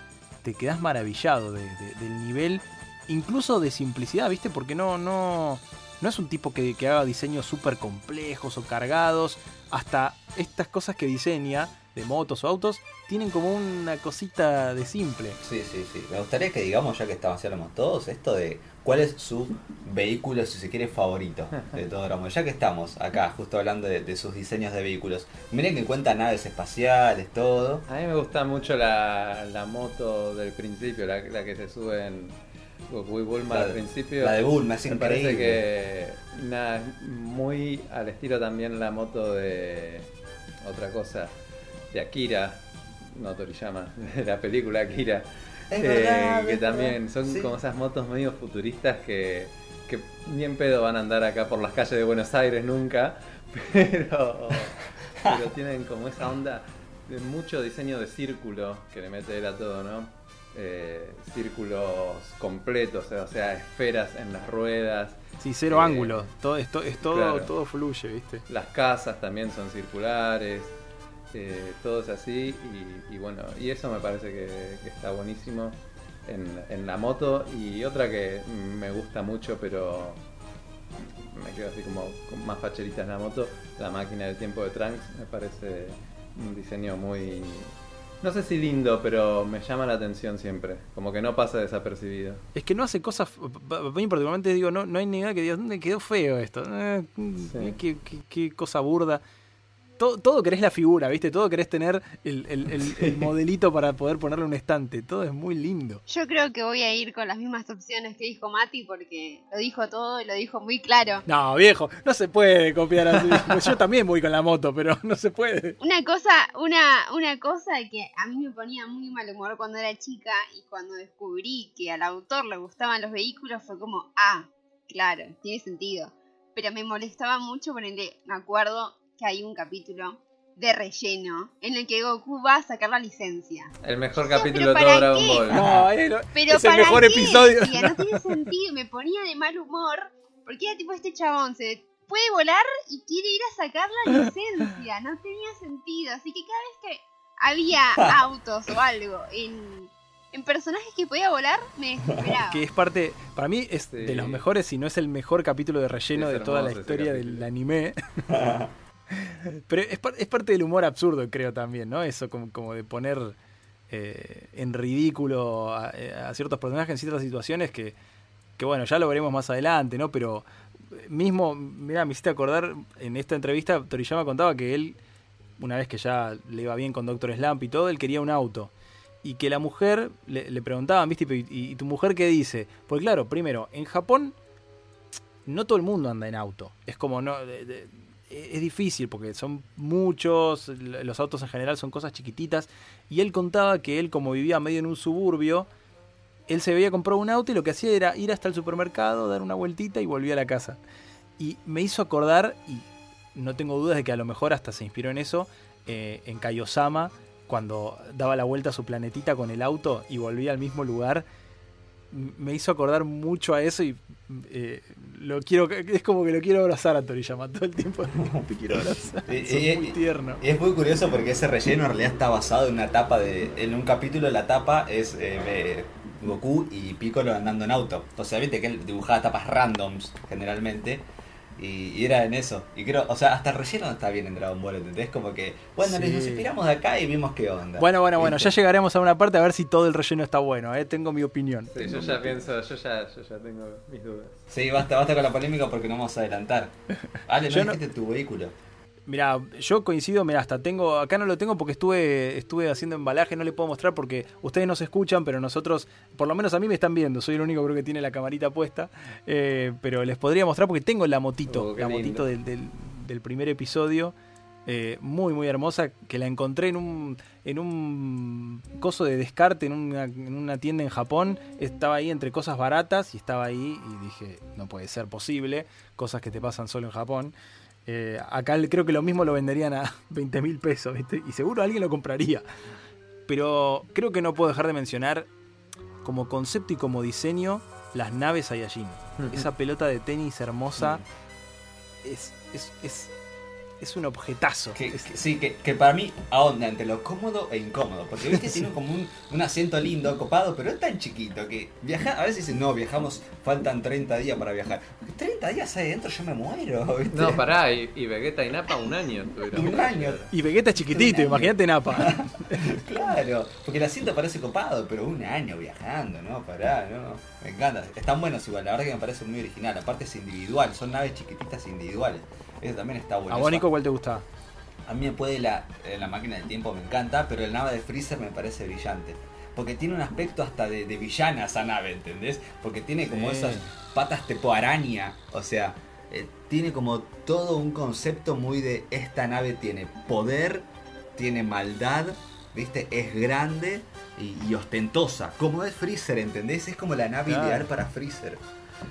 te quedás maravillado de- de- del nivel, incluso de simplicidad, ¿viste? Porque no, no, no es un tipo que, que haga diseños súper complejos o cargados. Hasta estas cosas que diseña, de motos o autos, tienen como una cosita de simple. Sí, sí, sí. Me gustaría que digamos, ya que estamos todos, esto de cuál es su vehículo, si se quiere, favorito de todo Ball. Ya que estamos acá, justo hablando de, de sus diseños de vehículos. Miren que cuenta naves espaciales, todo. A mí me gusta mucho la, la moto del principio, la, la que se sube en Goku y Bulma La al principio. la de Bulma es Me parece que nada, muy al estilo también la moto de otra cosa, de Akira, no Toriyama, de la película Akira. Es eh, verdad, que es también verdad. son Sí. como esas motos medio futuristas que, que ni en pedo van a andar acá por las calles de Buenos Aires nunca, pero, pero tienen como esa onda de mucho diseño de círculo que le mete él a todo, ¿no? Eh, círculos completos, o sea, esferas en las ruedas. Sí, cero Eh, ángulos. Todo, es todo, claro. todo fluye, ¿viste? Las casas también son circulares, eh, todo es así y, y bueno, y eso me parece que, que está buenísimo en, en la moto y otra que me gusta mucho pero me quedo así como con más facherita en la moto, la máquina del tiempo de Trunks me parece un diseño muy... No sé si lindo, pero me llama la atención siempre, como que no pasa desapercibido. Es que no hace cosas. A mí, particularmente, digo, no, no hay ni nada que diga, ¿dónde quedó feo esto? Eh, qué, qué- qué cosa burda. Todo, todo querés la figura, ¿viste? Todo querés tener el, el- el- el modelito para poder ponerle un estante. Todo es muy lindo. Yo creo que voy a ir con las mismas opciones que dijo Mati porque lo dijo todo y lo dijo muy claro. No, viejo, no se puede copiar así. Pues yo también voy con la moto, pero no se puede. Una cosa, una, una cosa que a mí me ponía muy mal humor cuando era chica y cuando descubrí que al autor le gustaban los vehículos fue como, ah, claro, tiene sentido. Pero me molestaba mucho ponerle, me acuerdo que hay un capítulo de relleno en el que Goku va a sacar la licencia. El mejor capítulo de ¿para todo Dragon? Ball. No, no, Pero es el ¿para mejor qué? episodio. Decía, no tiene sentido, me ponía de mal humor porque era tipo este chabón se puede volar y quiere ir a sacar la licencia, no tenía sentido, así que cada vez que había autos o algo en, en personajes que podía volar, me desesperaba. que es parte, para mí es Sí. de los mejores, si no es el mejor capítulo de relleno Es de toda la historia del anime. Pero es, es parte del humor absurdo, creo también, ¿no? Eso como, como de poner eh, en ridículo a, eh, a ciertos personajes en ciertas situaciones que, que, bueno, ya lo veremos más adelante, ¿no? Pero eh, mismo, mira, me hiciste acordar, en esta entrevista Toriyama contaba que él, una vez que ya le iba bien con Doctor Slump y todo, él quería un auto. Y que la mujer, le, le preguntaban, ¿viste? ¿Y, tu mujer qué dice? Porque claro, primero, en Japón no todo el mundo anda en auto. Es como no es difícil porque son muchos, los autos en general son cosas chiquititas y él contaba que él como vivía medio en un suburbio, él se había comprado un auto y lo que hacía era ir hasta el supermercado, dar una vueltita y volvía a la casa. Y me hizo acordar y no tengo dudas de que a lo mejor hasta se inspiró en eso eh, en Kaiosama cuando daba la vuelta a su planetita con el auto y volvía al mismo lugar me hizo acordar mucho a eso y eh, lo quiero es como que lo quiero abrazar a Toriyama todo el tiempo te quiero abrazar Y- Sos y- muy y- tierno es muy curioso porque ese relleno en realidad está basado en una etapa de. En un capítulo la tapa es eh, eh, Goku y Piccolo andando en auto. Sea, viste que él dibujaba tapas randoms generalmente. Y, y era en eso. Y creo, o sea, hasta el relleno está bien en Dragon Ball, ¿entendés? Como que, bueno, Sí. nos inspiramos de acá y vimos qué onda. bueno bueno bueno ya llegaremos a una parte a ver si todo el relleno está bueno ¿eh? tengo mi opinión Sí, yo ya pienso, yo ya, yo ya tengo mis dudas. Sí, basta, basta con la polémica porque no vamos a adelantar. Ale, no Yo no- tu vehículo. Mira, yo coincido, mira, hasta tengo, acá no lo tengo porque estuve, estuve haciendo embalaje, no le puedo mostrar porque ustedes nos escuchan, pero nosotros, por lo menos a mí me están viendo, soy el único creo que tiene la camarita puesta, eh, pero les podría mostrar porque tengo la motito, Oh, la lindo. motito del, del- del primer episodio, eh, muy muy hermosa, que la encontré en un, en un coso de descarte en una, en una tienda en Japón, estaba ahí entre cosas baratas y estaba ahí y dije, no puede ser posible, cosas que te pasan solo en Japón. Eh, acá creo que lo mismo lo venderían a 20 mil pesos, ¿viste? Y seguro alguien lo compraría. Pero creo que no puedo dejar de mencionar, como concepto y como diseño, las naves Saiyajin. Esa pelota de tenis hermosa es, es, es, es un objetazo. Que, Es- que- sí, que, que para mí ahonda entre lo cómodo e incómodo. Porque ves que tiene como un, un asiento lindo, copado, pero es tan chiquito que viaja, a veces dicen, no, viajamos, faltan 30 días para viajar. 30 días ahí adentro yo me muero, ¿viste? No, pará, y, y Vegeta y Napa un año. Un año. Y Vegeta es chiquitito, imagínate Napa. Claro, porque el asiento parece copado, pero un año viajando, ¿no? Pará, ¿no? Me encanta. Están buenos igual, la verdad que me parece muy original. Aparte es individual, son naves chiquititas individuales. Eso también está bueno. ¿A vos, Nico, cuál te gusta? A mí me puede la, eh, la máquina del tiempo, me encanta, pero el nave de Freezer me parece brillante. Porque tiene un aspecto hasta de, de villana esa nave, ¿entendés? Porque tiene como Sí. esas patas tipo araña. O sea, eh, tiene como todo un concepto muy de esta nave tiene poder, tiene maldad, ¿viste? Es grande y, y ostentosa. Como es Freezer, ¿entendés? Es como la nave Claro. ideal para Freezer.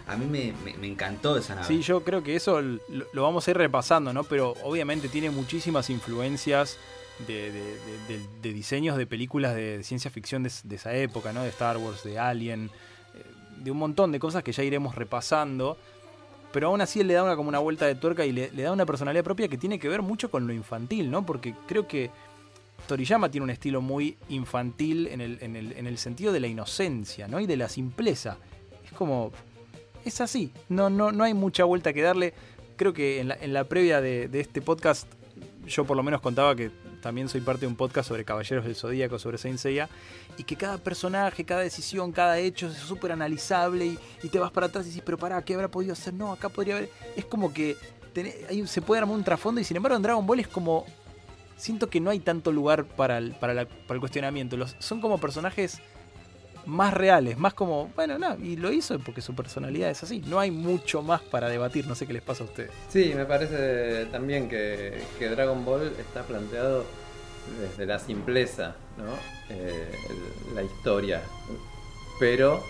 A mí me, me- encantó esa nave. Sí, yo creo que eso lo, vamos a ir repasando, ¿no? Pero obviamente tiene muchísimas influencias de, de- de- diseños de películas de ciencia ficción de, de esa época, ¿no? De Star Wars, de Alien, eh, de un montón de cosas que ya iremos repasando. Pero aún así él le da una, como una vuelta de tuerca y le, le da una personalidad propia que tiene que ver mucho con lo infantil, ¿no? Porque creo que Toriyama tiene un estilo muy infantil en el, en el, en el sentido de la inocencia, ¿no? Y de la simpleza. Es como. Es así. No, no, no hay mucha vuelta que darle. Creo que en la, en la previa de, de este podcast, yo por lo menos contaba que también soy parte de un podcast sobre Caballeros del Zodíaco, sobre Saint Seiya, y que cada personaje, cada decisión, cada hecho es súper analizable y, y te vas para atrás y dices, pero pará, ¿qué habrá podido hacer? No, acá podría haber. Es como que tené- ahí se puede armar un trasfondo y sin embargo en Dragon Ball es como. Siento que no hay tanto lugar para el, para la- para el cuestionamiento. Los, son como personajes más reales, más como, bueno, no, y lo hizo porque su personalidad es así. No hay mucho más para debatir, no sé qué les pasa a ustedes. Sí, me parece también que, que Dragon Ball está planteado desde la simpleza, ¿no? Eh, la historia. Pero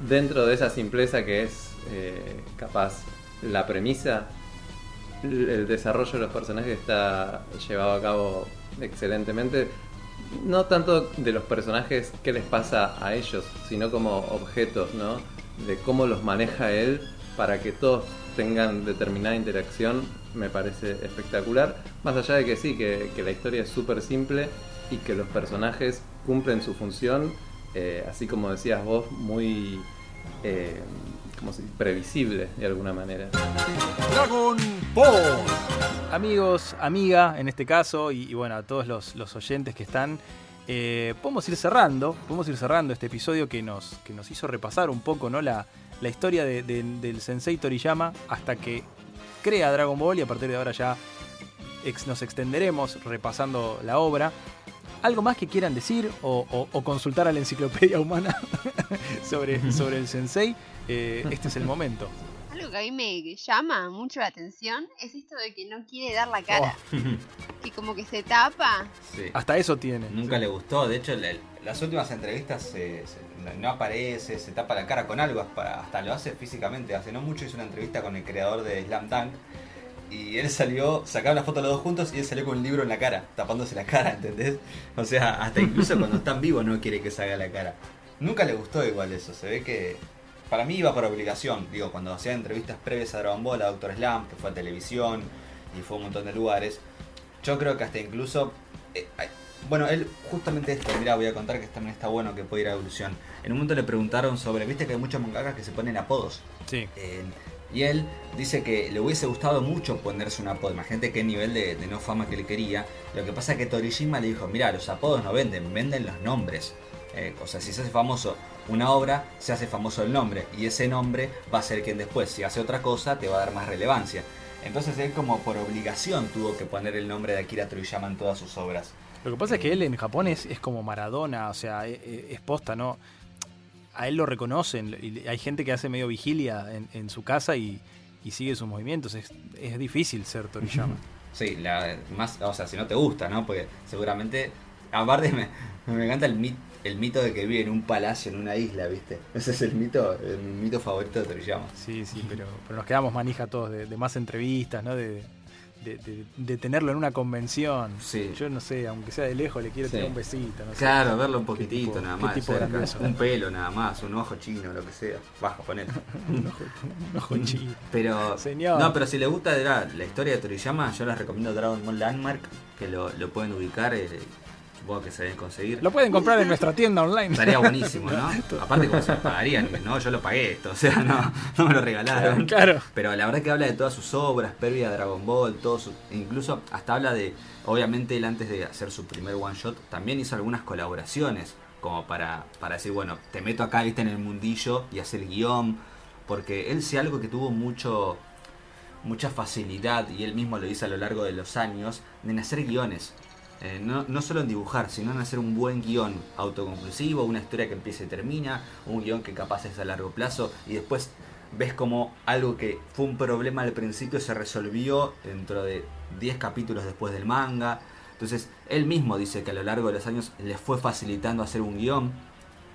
dentro de esa simpleza que es eh, capaz la premisa, el desarrollo de los personajes está llevado a cabo excelentemente. No tanto de los personajes, qué les pasa a ellos, sino como objetos, ¿no? De cómo los maneja él para que todos tengan determinada interacción, me parece espectacular. Más allá de que sí, que, que la historia es súper simple y que los personajes cumplen su función, eh, así como decías vos, muy eh, ¿cómo se dice? previsible de alguna manera. Dragon Ball. Amigos, amiga, en este caso, y, y bueno, a todos los, los oyentes que están, eh, podemos ir cerrando, podemos ir cerrando este episodio que nos, que nos hizo repasar un poco ¿no? la, la historia de- de- del Sensei Toriyama hasta que crea Dragon Ball y a partir de ahora ya ex- nos extenderemos repasando la obra. ¿Algo más que quieran decir o, o- o consultar a la enciclopedia humana sobre, sobre el Sensei? Eh, este es el momento. Algo que a mí me llama mucho la atención es esto de que no quiere dar la cara. Que como que se tapa. Sí. Hasta eso tiene. Nunca le gustó, de hecho la- las últimas entrevistas se- se- no aparece, se tapa la cara con algo, hasta hasta lo hace físicamente. Hace no mucho hizo una entrevista con el creador de Slam Dunk y él salió, sacaron la foto los dos juntos y él salió con un libro en la cara, tapándose la cara, ¿entendés? O sea, hasta incluso cuando están vivos no quiere que se haga la cara. Nunca le gustó igual eso, se ve que para mí iba por obligación, digo, cuando hacía entrevistas previas a Dragon Ball, a Doctor Slam, que fue a televisión y fue a un montón de lugares, yo creo que hasta incluso... eh, bueno, él justamente esto, mira, voy a contar que también está bueno que puede ir a evolución. En un momento le preguntaron sobre, viste que hay muchos mangakas que se ponen apodos. Sí. Eh, y él dice que le hubiese gustado mucho ponerse un apodo. Imagínate qué nivel de, de no fama que le quería. Lo que pasa es que Torishima le dijo, mira, los apodos no venden, venden los nombres. Eh, o sea, si se hace famoso una obra, se hace famoso el nombre. Y ese nombre va a ser quien después, si hace otra cosa, te va a dar más relevancia. Entonces él como por obligación tuvo que poner el nombre de Akira Toriyama en todas sus obras. Lo que pasa es que él en Japón es, es como Maradona, o sea, e- e- es, posta, ¿no? A él lo reconocen, y hay gente que hace medio vigilia en, en su casa y, y sigue sus movimientos. Es, es difícil ser Toriyama. Sí, la, más, o sea, si no te gusta, ¿no? Porque seguramente, aparte me, me encanta el, mit- el mito de que vive en un palacio, en una isla, ¿viste? Ese es el mito, el mito favorito de Toriyama. Sí, sí, pero, pero nos quedamos manija todos de, de más entrevistas, ¿no? De, de, de- de tenerlo en una convención. Sí. Yo no sé, aunque sea de lejos, le quiero Sí. tirar un besito. No sé. Claro, verlo un poquitito tipo- nada más. cerca. Un pelo nada más, un ojo chino, lo que sea. Baja, ponele. Un ojo, un ojo chido. Pero, Señor. no, pero si le gusta la, la historia de Toriyama, yo les recomiendo Dragon Ball Landmark, que lo, lo pueden ubicar, eh, supongo que se deben conseguir. Lo pueden comprar en nuestra tienda online. Estaría buenísimo, ¿no? Aparte, como se lo pagarían, no, yo lo pagué esto, o sea, no, no me lo regalaron. Claro. Pero la verdad que habla de todas sus obras, previa a Dragon Ball, todo su- incluso hasta habla de, obviamente él antes de hacer su primer one shot, también hizo algunas colaboraciones, como para, para decir, bueno, te meto acá, viste, en el mundillo y hacer guion, porque él sí algo que tuvo mucho mucha facilidad, y él mismo lo dice a lo largo de los años, en hacer guiones. Eh, no, no solo en dibujar, sino en hacer un buen guion autoconclusivo, una historia que empieza y termina, un guion que capaz es a largo plazo, y después ves como algo que fue un problema al principio se resolvió dentro de 10 capítulos después del manga. Entonces, él mismo dice que a lo largo de los años le fue facilitando hacer un guion.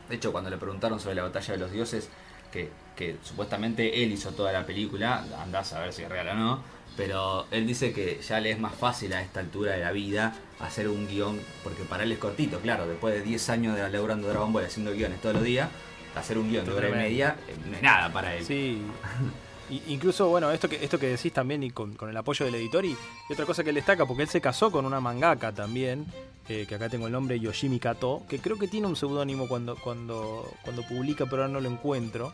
De hecho, cuando le preguntaron sobre la batalla de los dioses, que, que supuestamente él hizo toda la película, andás a ver si es real o no, pero él dice que ya le es más fácil a esta altura de la vida hacer un guion, porque para él es cortito, claro, después de 10 años de laburando Dragon Ball haciendo guiones todos los días, hacer un guion de hora y media eh, no es nada para él. Sí. Incluso, bueno, esto que, esto que decís también y con, con el apoyo del editor y, y otra cosa que él destaca, porque él se casó con una mangaka también, eh, que acá tengo el nombre, Yoshimi Kato, que creo que tiene un seudónimo cuando, cuando, cuando publica, pero ahora no lo encuentro.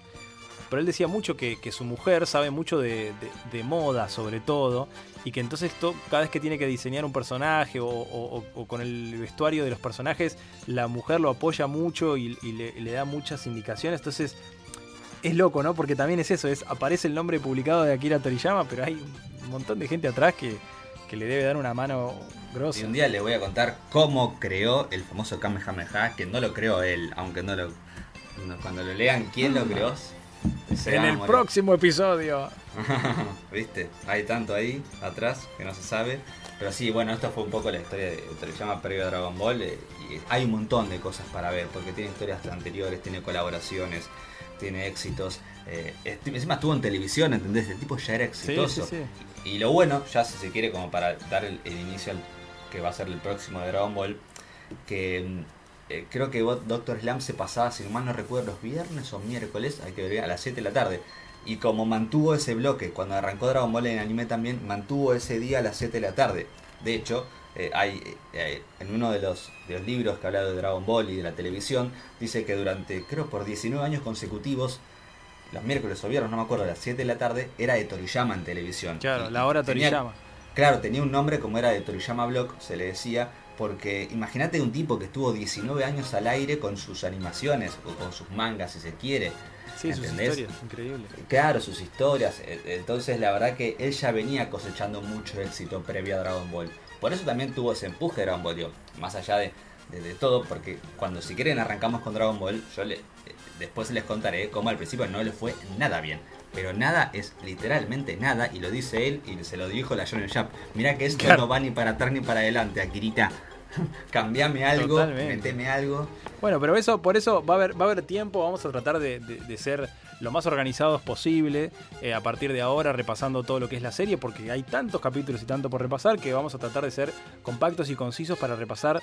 Pero él decía mucho que, que su mujer sabe mucho de, de- moda, sobre todo, y que entonces to- cada vez que tiene que diseñar un personaje o, con el vestuario de los personajes, la mujer lo apoya mucho y, le, da muchas indicaciones. Entonces, es loco, ¿no? Porque también es eso, es aparece el nombre publicado de Akira Toriyama, pero hay un montón de gente atrás que, que le debe dar una mano grosa. Y un día le voy a contar cómo creó el famoso Kamehameha, que no lo creó él, aunque no lo. cuando lo lean quién lo creó. En el morir. próximo episodio. ¿Viste? Hay tanto ahí atrás que no se sabe. Pero sí, bueno, esto fue un poco la historia de Toriyama previo a Dragon Ball. eh, y hay un montón de cosas para ver, porque tiene historias anteriores, tiene colaboraciones, tiene éxitos. eh, encima estuvo en televisión, ¿entendés? El tipo ya era exitoso. sí, sí. Y lo bueno, ya si se quiere, como para dar el, el inicio al que va a ser el próximo de Dragon Ball, que mm, eh, creo que Doctor Slam se pasaba, si mal no recuerdo, los viernes o miércoles, hay que ver, a las 7 de la tarde. Y como mantuvo ese bloque, cuando arrancó Dragon Ball en anime también, mantuvo ese día a las 7 de la tarde. De hecho, eh, hay eh, en uno de los, de los libros que habla de Dragon Ball y de la televisión, dice que durante, creo por 19 años consecutivos, los miércoles o viernes, no me acuerdo, a las 7 de la tarde, era de Toriyama en televisión. Claro, Y- la hora tenía- Toriyama. Claro, tenía un nombre como era de Toriyama Block, se le decía, porque imagínate un tipo que estuvo 19 años al aire con sus animaciones o con sus mangas, si se quiere. Sí, sus ¿entendés? historias, increíble. Claro, sus historias. E- Entonces, la verdad que él ya venía cosechando mucho éxito previo a Dragon Ball. Por eso también tuvo ese empuje Dragon Ball, digo, más allá de, de- de todo, porque cuando si quieren arrancamos con Dragon Ball, yo le, eh, después les contaré cómo al principio no le fue nada bien. Pero nada es literalmente nada, y lo dice él y se lo dijo la Shonen Jump. Mira que esto Claro. no va ni para atrás ni para adelante, Akirita. Cambiame algo, Totalmente. meteme algo. Bueno, pero eso, por eso va a haber, va a haber tiempo, vamos a tratar de, de- de ser lo más organizados posible eh, a partir de ahora, repasando todo lo que es la serie, porque hay tantos capítulos y tanto por repasar que vamos a tratar de ser compactos y concisos para repasar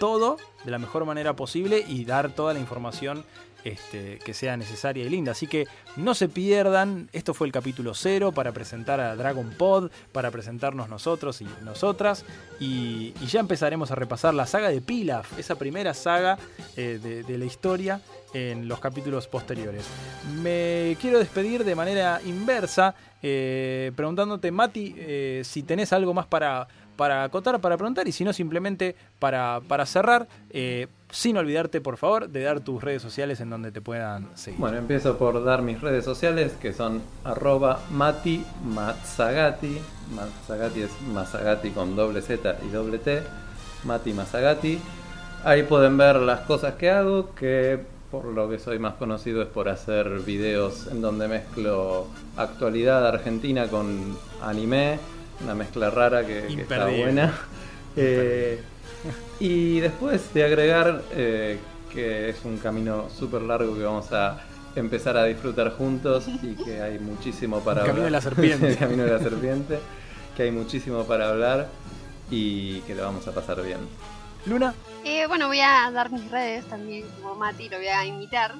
todo de la mejor manera posible y dar toda la información este, que sea necesaria y linda. Así que no se pierdan, esto fue el capítulo cero para presentar a Dragon Pod, para presentarnos nosotros y nosotras, y, ya empezaremos a repasar la saga de Pilaf, esa primera saga eh, de, de la historia en los capítulos posteriores. Me quiero despedir de manera inversa, eh, preguntándote, Mati, eh, si tenés algo más para, para acotar, para preguntar, y si no, simplemente para, para cerrar, eh, sin olvidarte, por favor, de dar tus redes sociales en donde te puedan seguir. Bueno, empiezo por dar mis redes sociales que son arroba mati mazzagati. Mazzagati es Mazzagati con doble Z y doble T. Mati Mazzagati. Ahí pueden ver las cosas que hago, que por lo que soy más conocido es por hacer videos en donde mezclo actualidad argentina con anime, una mezcla rara que, que está buena. Eh, y después de agregar eh, que es un camino súper largo que vamos a empezar a disfrutar juntos y que hay muchísimo para El camino hablar. de la serpiente. El camino de la serpiente, que hay muchísimo para hablar y que lo vamos a pasar bien. Luna, Eh, bueno, voy a dar mis redes también, como Mati, lo voy a imitar.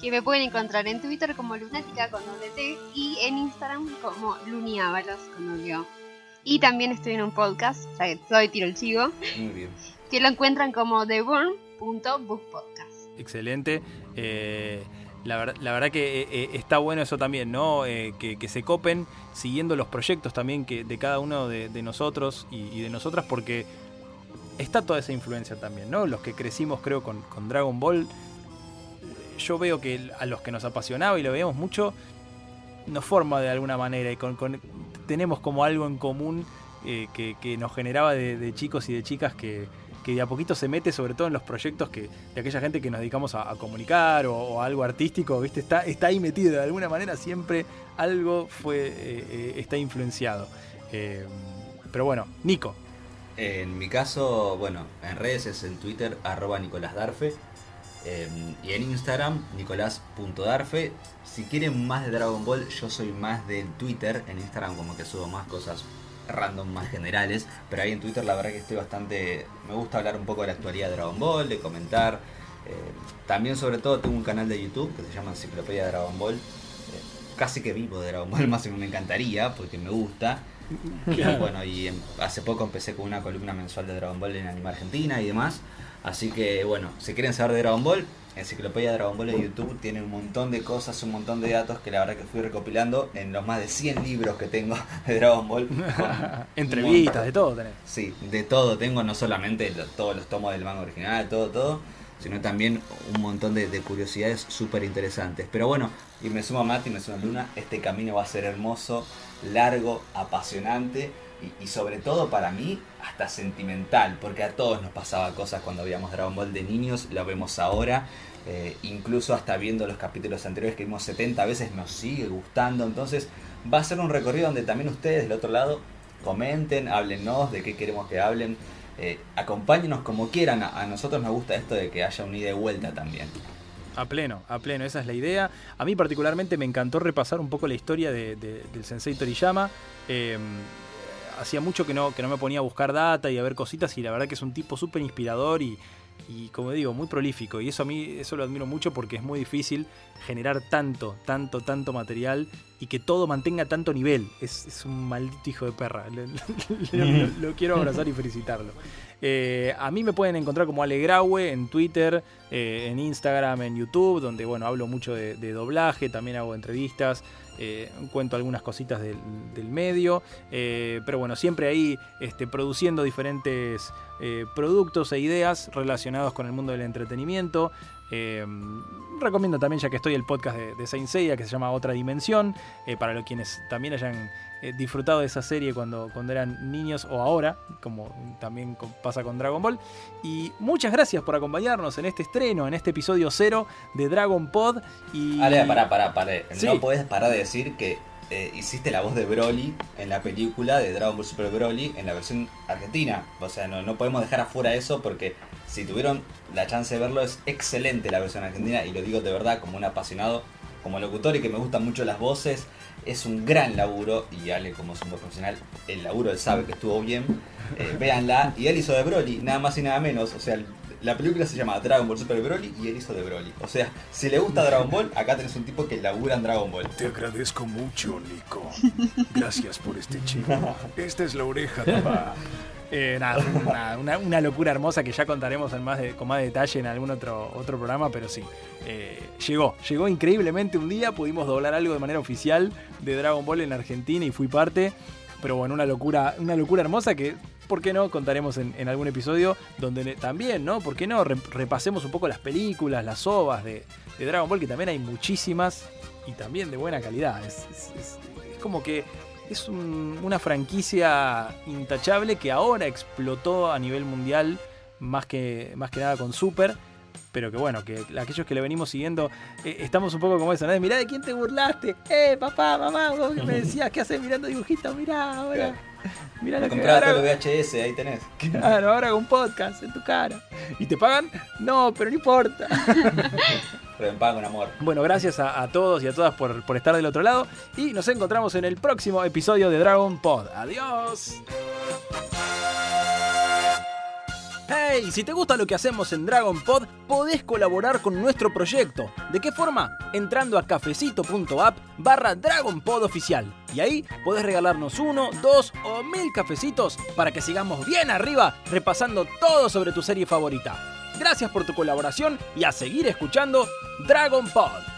Que me pueden encontrar en Twitter como Lunática con doble T y en Instagram como Luniábalos con doble. Y también estoy en un podcast, o sea que soy tiro el chivo, Muy bien. que lo encuentran como theburn.bookpodcast. excelente. Eh, la, ver- la verdad que eh, eh, está bueno eso también, ¿no? Eh, que, que se copen siguiendo los proyectos también que de cada uno de, de nosotros y, y de nosotras, porque está toda esa influencia también, ¿no? Los que crecimos, creo, con, con Dragon Ball, yo veo que a los que nos apasionaba y lo veíamos mucho, nos forma de alguna manera y con, con- tenemos como algo en común eh, que, nos generaba de, chicos y de chicas que, que de a poquito se mete, sobre todo en los proyectos que, de aquella gente que nos dedicamos a, a comunicar o, a algo artístico, ¿viste? Está, está ahí metido, de alguna manera siempre algo fue, eh, eh, está influenciado. Pero bueno, Nico, En mi caso, bueno, en redes es en Twitter, arroba Nicolás Darfe. Eh, y en Instagram, nicolás.darfe. Si quieren más de Dragon Ball, yo soy más del Twitter. En Instagram como que subo más cosas random, más generales. Pero ahí en Twitter la verdad que estoy bastante... Me gusta hablar un poco de la actualidad de Dragon Ball, de comentar. Eh, también sobre todo tengo un canal de YouTube que se llama Enciclopedia Dragon Ball. Eh, casi que vivo de Dragon Ball, más o menos me encantaría porque me gusta. Y bueno, y em- hace poco empecé con una columna mensual de Dragon Ball en Anima Argentina y demás. Así que bueno, si quieren saber de Dragon Ball, Enciclopedia de Dragon Ball en YouTube tiene un montón de cosas, un montón de datos que la verdad que fui recopilando en los más de 100 libros que tengo de Dragon Ball. Entrevistas, de todo tenés. Sí, de todo tengo, no solamente lo- todos los tomos del manga original, todo, todo, sino también un montón de, de curiosidades súper interesantes. Pero bueno, y me suma Mati, me suma Luna, este camino va a ser hermoso, largo, apasionante y, sobre todo para mí hasta sentimental, porque a todos nos pasaba cosas cuando veíamos Dragon Ball de niños, lo vemos ahora. eh, incluso hasta viendo los capítulos anteriores que vimos 70 veces nos sigue gustando. Entonces va a ser un recorrido donde también ustedes del otro lado comenten, háblennos de qué queremos que hablen. Eh, acompáñenos como quieran. A, nosotros nos gusta esto de que haya un ida y vuelta también. A pleno, a pleno, esa es la idea. A mí particularmente me encantó repasar un poco la historia de- de- del Sensei Toriyama. Eh, hacía mucho que no, que no me ponía a buscar data y a ver cositas y la verdad que es un tipo súper inspirador y, y, como digo, muy prolífico. Y eso a mí eso lo admiro mucho porque es muy difícil generar tanto, tanto, tanto material y que todo mantenga tanto nivel. Es, es un maldito hijo de perra. Lo, lo- lo- lo quiero abrazar y felicitarlo. Eh, a mí me pueden encontrar como Ale Graue en Twitter, eh, en Instagram, en YouTube, donde bueno, hablo mucho de, de doblaje, también hago entrevistas, eh, cuento algunas cositas del, del medio, eh, pero bueno, siempre ahí este, produciendo diferentes eh, productos e ideas relacionados con el mundo del entretenimiento. Eh, recomiendo también, ya que estoy, el podcast de, de Saint Seiya que se llama Otra Dimensión, eh, para los quienes también hayan eh, disfrutado de esa serie cuando, cuando eran niños o ahora, como también con- pasa con Dragon Ball. Y muchas gracias por acompañarnos en este estreno, en este episodio cero de Dragon Pod. Y... Ale, pará, pará, pará. Sí. No podés parar de decir que eh, hiciste la voz de Broly en la película de Dragon Ball Super Broly en la versión argentina. O sea, no, no podemos dejar afuera eso porque si tuvieron la chance de verlo es excelente la versión argentina y lo digo de verdad como un apasionado, como locutor y que me gustan mucho las voces. Es un gran laburo y Ale como es un profesional, el laburo él sabe que estuvo bien. Eh, véanla y él hizo de Broly, nada más y nada menos. O sea, la película se llama Dragon Ball Super Broly y él hizo de Broly. O sea, si le gusta Dragon Ball, acá tenés un tipo que labura en Dragon Ball. Te agradezco mucho, Nico. Gracias por este chico. Esta es la oreja de pa. Eh, nada, nada, una, una locura hermosa que ya contaremos en más de- con más detalle en algún otro, otro programa, pero sí. eh, llegó, llegó increíblemente un día, pudimos doblar algo de manera oficial de Dragon Ball en Argentina y fui parte. Pero bueno, una locura, una locura hermosa que, ¿por qué no? Contaremos en, algún episodio donde también, ¿no? ¿Por qué no? Re- repasemos un poco las películas, las ovas de, Dragon Ball, que también hay muchísimas y también de buena calidad. Es, como que es un- una franquicia intachable que ahora explotó a nivel mundial, más que, más que nada con Super. Pero que bueno, que aquellos que le venimos siguiendo, eh, estamos un poco como eso, ¿no? Mirá de quién te burlaste. Eh, papá, mamá, vos me decías que haces mirando dibujitos, mirá ahora. Mirá lo que compraba ahora, VHS, ahí tenés. claro, ahora hago un podcast en tu cara. ¿Y te pagan? No, pero no importa. Pero me pagan con amor. Bueno, gracias a, a todos y a todas por, por estar del otro lado. Y nos encontramos en el próximo episodio de Dragon Pod. ¡Adiós! Hey, si te gusta lo que hacemos en Dragon Pod, podés colaborar con nuestro proyecto. ¿De qué forma? Entrando a cafecito.app. Y ahí podés regalarnos uno, dos o mil cafecitos para que sigamos bien arriba repasando todo sobre tu serie favorita. Gracias por tu colaboración y a seguir escuchando Dragon Pod.